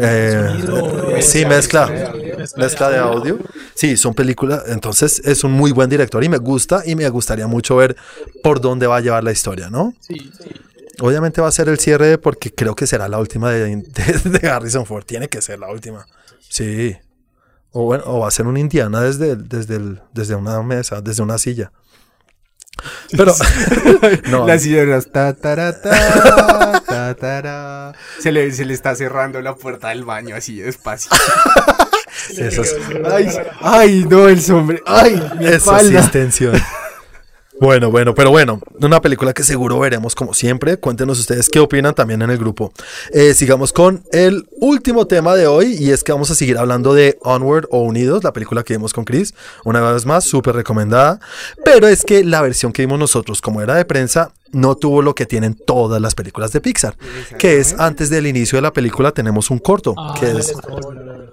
Eh, sí, eh, mezcla. mezcla. Mezcla de audio. Sí, son películas. Entonces es un muy buen director y me gusta y me gustaría mucho ver por dónde va a llevar la historia, ¿no? Sí, sí. Obviamente va a ser el cierre porque creo que será la última de, de- de Harrison Ford. Tiene que ser la última. Sí. O, bueno, o va a ser un Indiana desde, desde, el- desde una mesa, desde una silla. Pero no, Las silleras. Ta, ta, ta. Se, le, se le está cerrando la puerta del baño así despacio. Ay, ay, no, el sombre. Ay, mi eso sí es tensión. Bueno, bueno, pero bueno, una película que seguro veremos como siempre. Cuéntenos ustedes qué opinan también en el grupo. Eh, sigamos con el último tema de hoy y es que vamos a seguir hablando de Onward o Unidos, la película que vimos con Chris. Una vez más, súper recomendada. Pero es que la versión que vimos nosotros, como era de prensa, no tuvo lo que tienen todas las películas de Pixar. Que es antes del inicio de la película tenemos un corto. Ah, que es, verdad.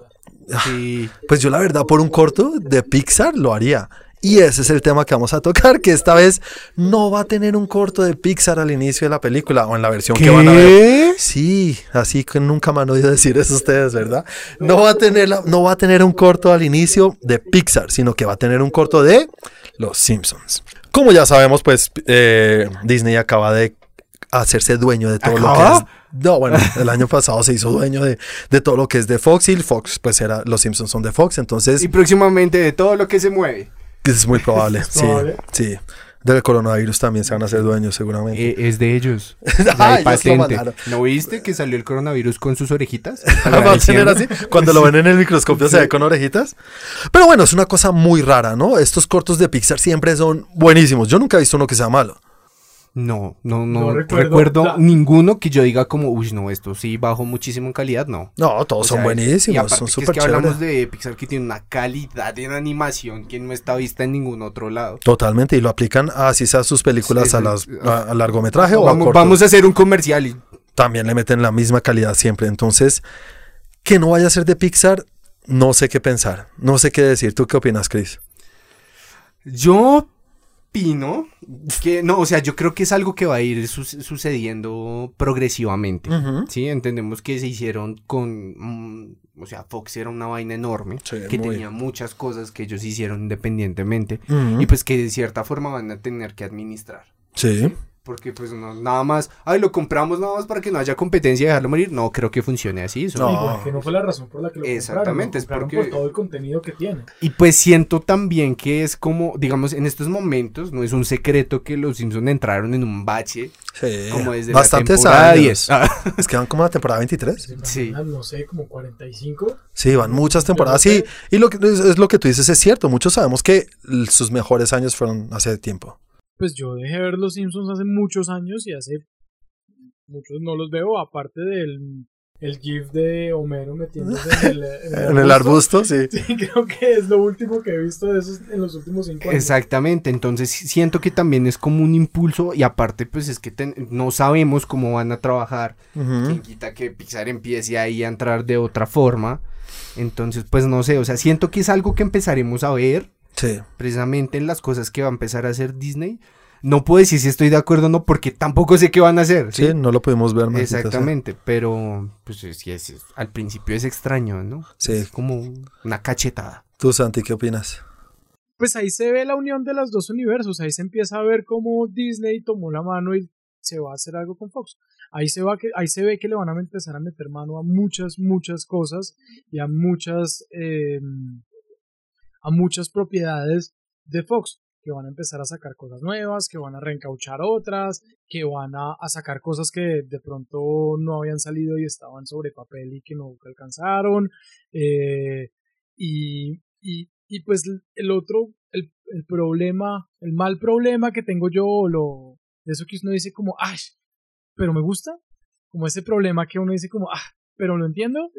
Sí. pues yo la verdad por un corto de Pixar lo haría. Y ese es el tema que vamos a tocar, que esta vez no va a tener un corto de Pixar al inicio de la película o en la versión que van a ver. Sí, así que nunca me han oído decir eso ustedes, ¿verdad? No va a tener la- no va a tener un corto al inicio de Pixar, sino que va a tener un corto de Los Simpsons. Como ya sabemos, pues eh, Disney acaba de hacerse dueño de todo lo que es. No, bueno, el año pasado se hizo dueño de, de todo lo que es de Fox y Fox, pues era, los Simpsons son de Fox, entonces Y próximamente de todo lo que se mueve. Es muy probable, sí, probable. sí. Del coronavirus también se van a hacer dueños seguramente. Eh, es de ellos. Ah, Hay ellos. ¿No viste que salió el coronavirus con sus orejitas? ¿Va a tener así? Cuando lo ven en el microscopio se ve con orejitas. Pero bueno, es una cosa muy rara, ¿no? Estos cortos de Pixar siempre son buenísimos. Yo nunca he visto uno que sea malo. No, no, no, No recuerdo, recuerdo la- ninguno que yo diga como, uy, no, esto sí bajó muchísimo en calidad, no. No, todos O son sea, y buenísimos, aparte son que súper Es que hablamos de Pixar que tiene una calidad en animación que no está vista en ningún otro lado. Totalmente, y lo aplican así sea sus películas Sí, a, las, a, a largometraje o a Vamos, corto. vamos a hacer un comercial y También le meten la misma calidad siempre. Entonces, que no vaya a ser de Pixar, no sé qué pensar. No sé qué decir. ¿Tú qué opinas, Chris? Yo opino que no, o sea, yo creo que es algo que va a ir su- sucediendo progresivamente. Ujú. Sí, entendemos que se hicieron con, mm, o sea, Fox era una vaina enorme, Sí, que muy. tenía muchas cosas que ellos hicieron independientemente y pues que de cierta forma van a tener que administrar. Sí. Porque pues no, nada más, ay, lo compramos nada más para que no haya competencia y dejarlo morir. No creo que funcione así. Eso Sí, No. porque no fue la razón por la que lo Exactamente, es compraron, lo compraron porque- por todo el contenido que tiene. Y pues siento también que es como, digamos, en estos momentos, no es un secreto que los Simpsons entraron en un bache, Sí, como desde bastantes la temporada años. 10. Ah, Es que van como a la temporada 23. Sí. No sé, como 45. Sí, van muchas temporadas. Sí, y lo que es, es lo que tú dices es cierto. Muchos sabemos que sus mejores años fueron hace tiempo. Pues yo dejé de ver Los Simpsons hace muchos años y hace muchos no los veo, aparte del el gif de Homero metiéndose en el, En el arbusto, sí. Sí, creo que es lo último que he visto de esos en los últimos cinco años. Exactamente, entonces siento que también es como un impulso y aparte pues es que ten- no sabemos cómo van a trabajar. Quien quita que Pixar empiece ahí a entrar de otra forma. Entonces pues no sé, o sea, siento que es algo que empezaremos a ver Sí. precisamente en las cosas que va a empezar a hacer Disney. No puedo decir si estoy de acuerdo o no porque tampoco sé qué van a hacer. Sí, no lo pudimos ver. sea. Exactamente, pero pues es- es- al principio es extraño, ¿no? Sí. Es como una cachetada. Tú, Santi, ¿qué opinas? Pues ahí se ve la unión de los dos universos, ahí se empieza a ver cómo Disney tomó la mano y se va a hacer algo con Fox. Ahí se, va que, ahí se ve que le van a empezar a meter mano a muchas, muchas cosas y a muchas, eh, a muchas propiedades de Fox, que van a empezar a sacar cosas nuevas, que van a reencauchar otras, que van a, sacar cosas que de pronto no habían salido y estaban sobre papel y que no alcanzaron. eh, y, y, y pues el otro, el, el problema, el mal problema que tengo yo, lo, de eso que uno dice como, ah, pero me gusta, como ese problema que uno dice como, ah, pero lo entiendo,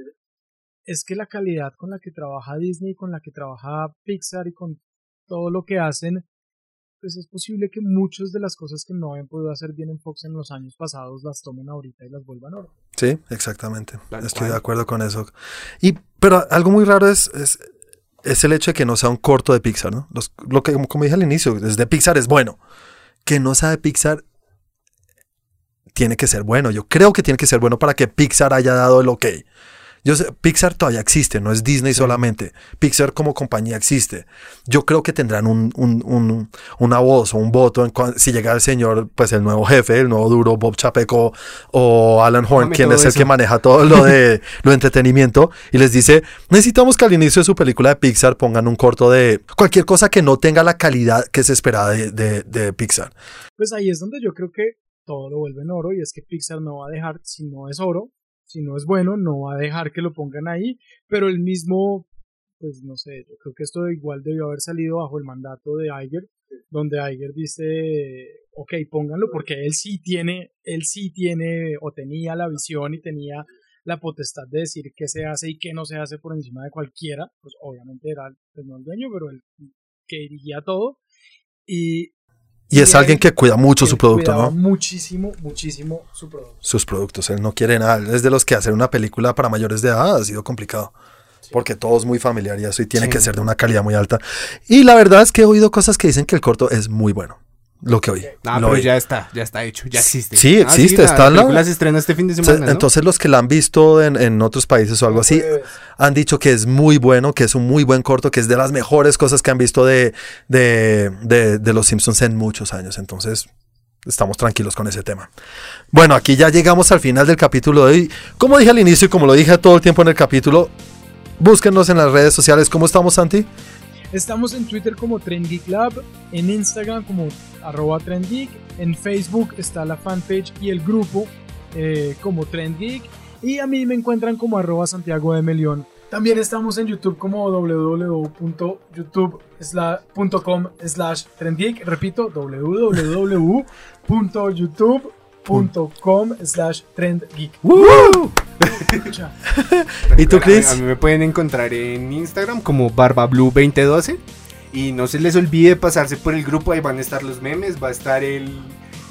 es que la calidad con la que trabaja Disney, con la que trabaja Pixar y con todo lo que hacen, pues es posible que muchas de las cosas que no habían podido hacer bien en Fox en los años pasados las tomen ahorita y las vuelvan oro. Sí, exactamente. Tal Estoy cual. de acuerdo con eso. Y, pero algo muy raro es, es, es el hecho de que no sea un corto de Pixar, ¿no? Los- lo que, como dije al inicio, desde Pixar es bueno. Que no sea de Pixar tiene que ser bueno. Yo creo que tiene que ser bueno para que Pixar haya dado el ok. Yo sé, Pixar todavía existe, no es Disney solamente. Pixar como compañía existe. Yo creo que tendrán un, un- un- una voz o un voto en si llega el señor, pues el nuevo jefe, el nuevo duro, Bob Chapeco o Alan Horn, Dame quien es el eso. que maneja todo lo de lo de entretenimiento, y les dice, necesitamos que al inicio de su película de Pixar pongan un corto de cualquier cosa que no tenga la calidad que se esperaba de, de- de Pixar. Pues ahí es donde yo creo que todo lo vuelve en oro y es que Pixar no va a dejar, si no es oro, si no es bueno, no va a dejar que lo pongan ahí, pero el mismo, pues no sé, yo creo que esto igual debió haber salido bajo el mandato de Iger, donde Iger dice, ok, pónganlo porque él sí tiene, él sí tiene o tenía la visión y tenía la potestad de decir qué se hace y qué no se hace por encima de cualquiera, pues obviamente era pues, no el dueño, pero el que dirigía todo. Y, Y es él- alguien que cuida mucho su producto, ¿no? Muchísimo, muchísimo su producto. Sus productos. Él no quiere nada. Él es de los que hacer una película para mayores de edad ha sido complicado. Porque todo es muy familiar y eso, y tiene Sí. que ser de una calidad muy alta. Y la verdad es que he oído cosas que dicen que el corto es muy bueno. Lo que oí. Ah, lo pero oí. ya está, ya está hecho, ya existe. Sí, Ah, existe, la está la- película se estrena este fin de Se- semana, ¿no? Entonces los que la han visto en, en otros países o algo así han dicho que es muy bueno, que es un muy buen corto, que es de las mejores cosas que han visto de, de, de- de los Simpsons en muchos años. Entonces estamos tranquilos con ese tema. Bueno, aquí ya llegamos al final del capítulo de hoy. Como dije al inicio y como lo dije todo el tiempo en el capítulo, búsquenos en las redes sociales. ¿Cómo estamos, Santi? Estamos en Twitter como Trend Geek Lab, en Instagram como arroba en Facebook está la fanpage y el grupo eh, como Trend Geek y a mí me encuentran como arroba Santiago de Melión. También estamos en YouTube como www.youtube.com slash trendgeek. Repito, www.youtube.com slash trendgeek. Escucha. ¿Y tú, A- Chris? A, mí me pueden encontrar en Instagram como BarbaBlue2012. Y no se les olvide pasarse por el grupo, ahí van a estar los memes, va a estar el,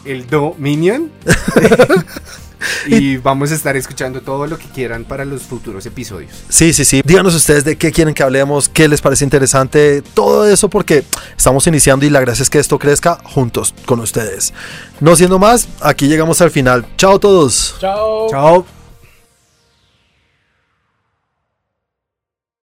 el Dominion. y vamos a estar escuchando todo lo que quieran para los futuros episodios. Sí, sí, sí. Díganos ustedes de qué quieren que hablemos, qué les parece interesante, todo eso porque estamos iniciando y la gracia es que esto crezca juntos con ustedes. No siendo más, aquí llegamos al final. Chao a todos. Chao. Chao.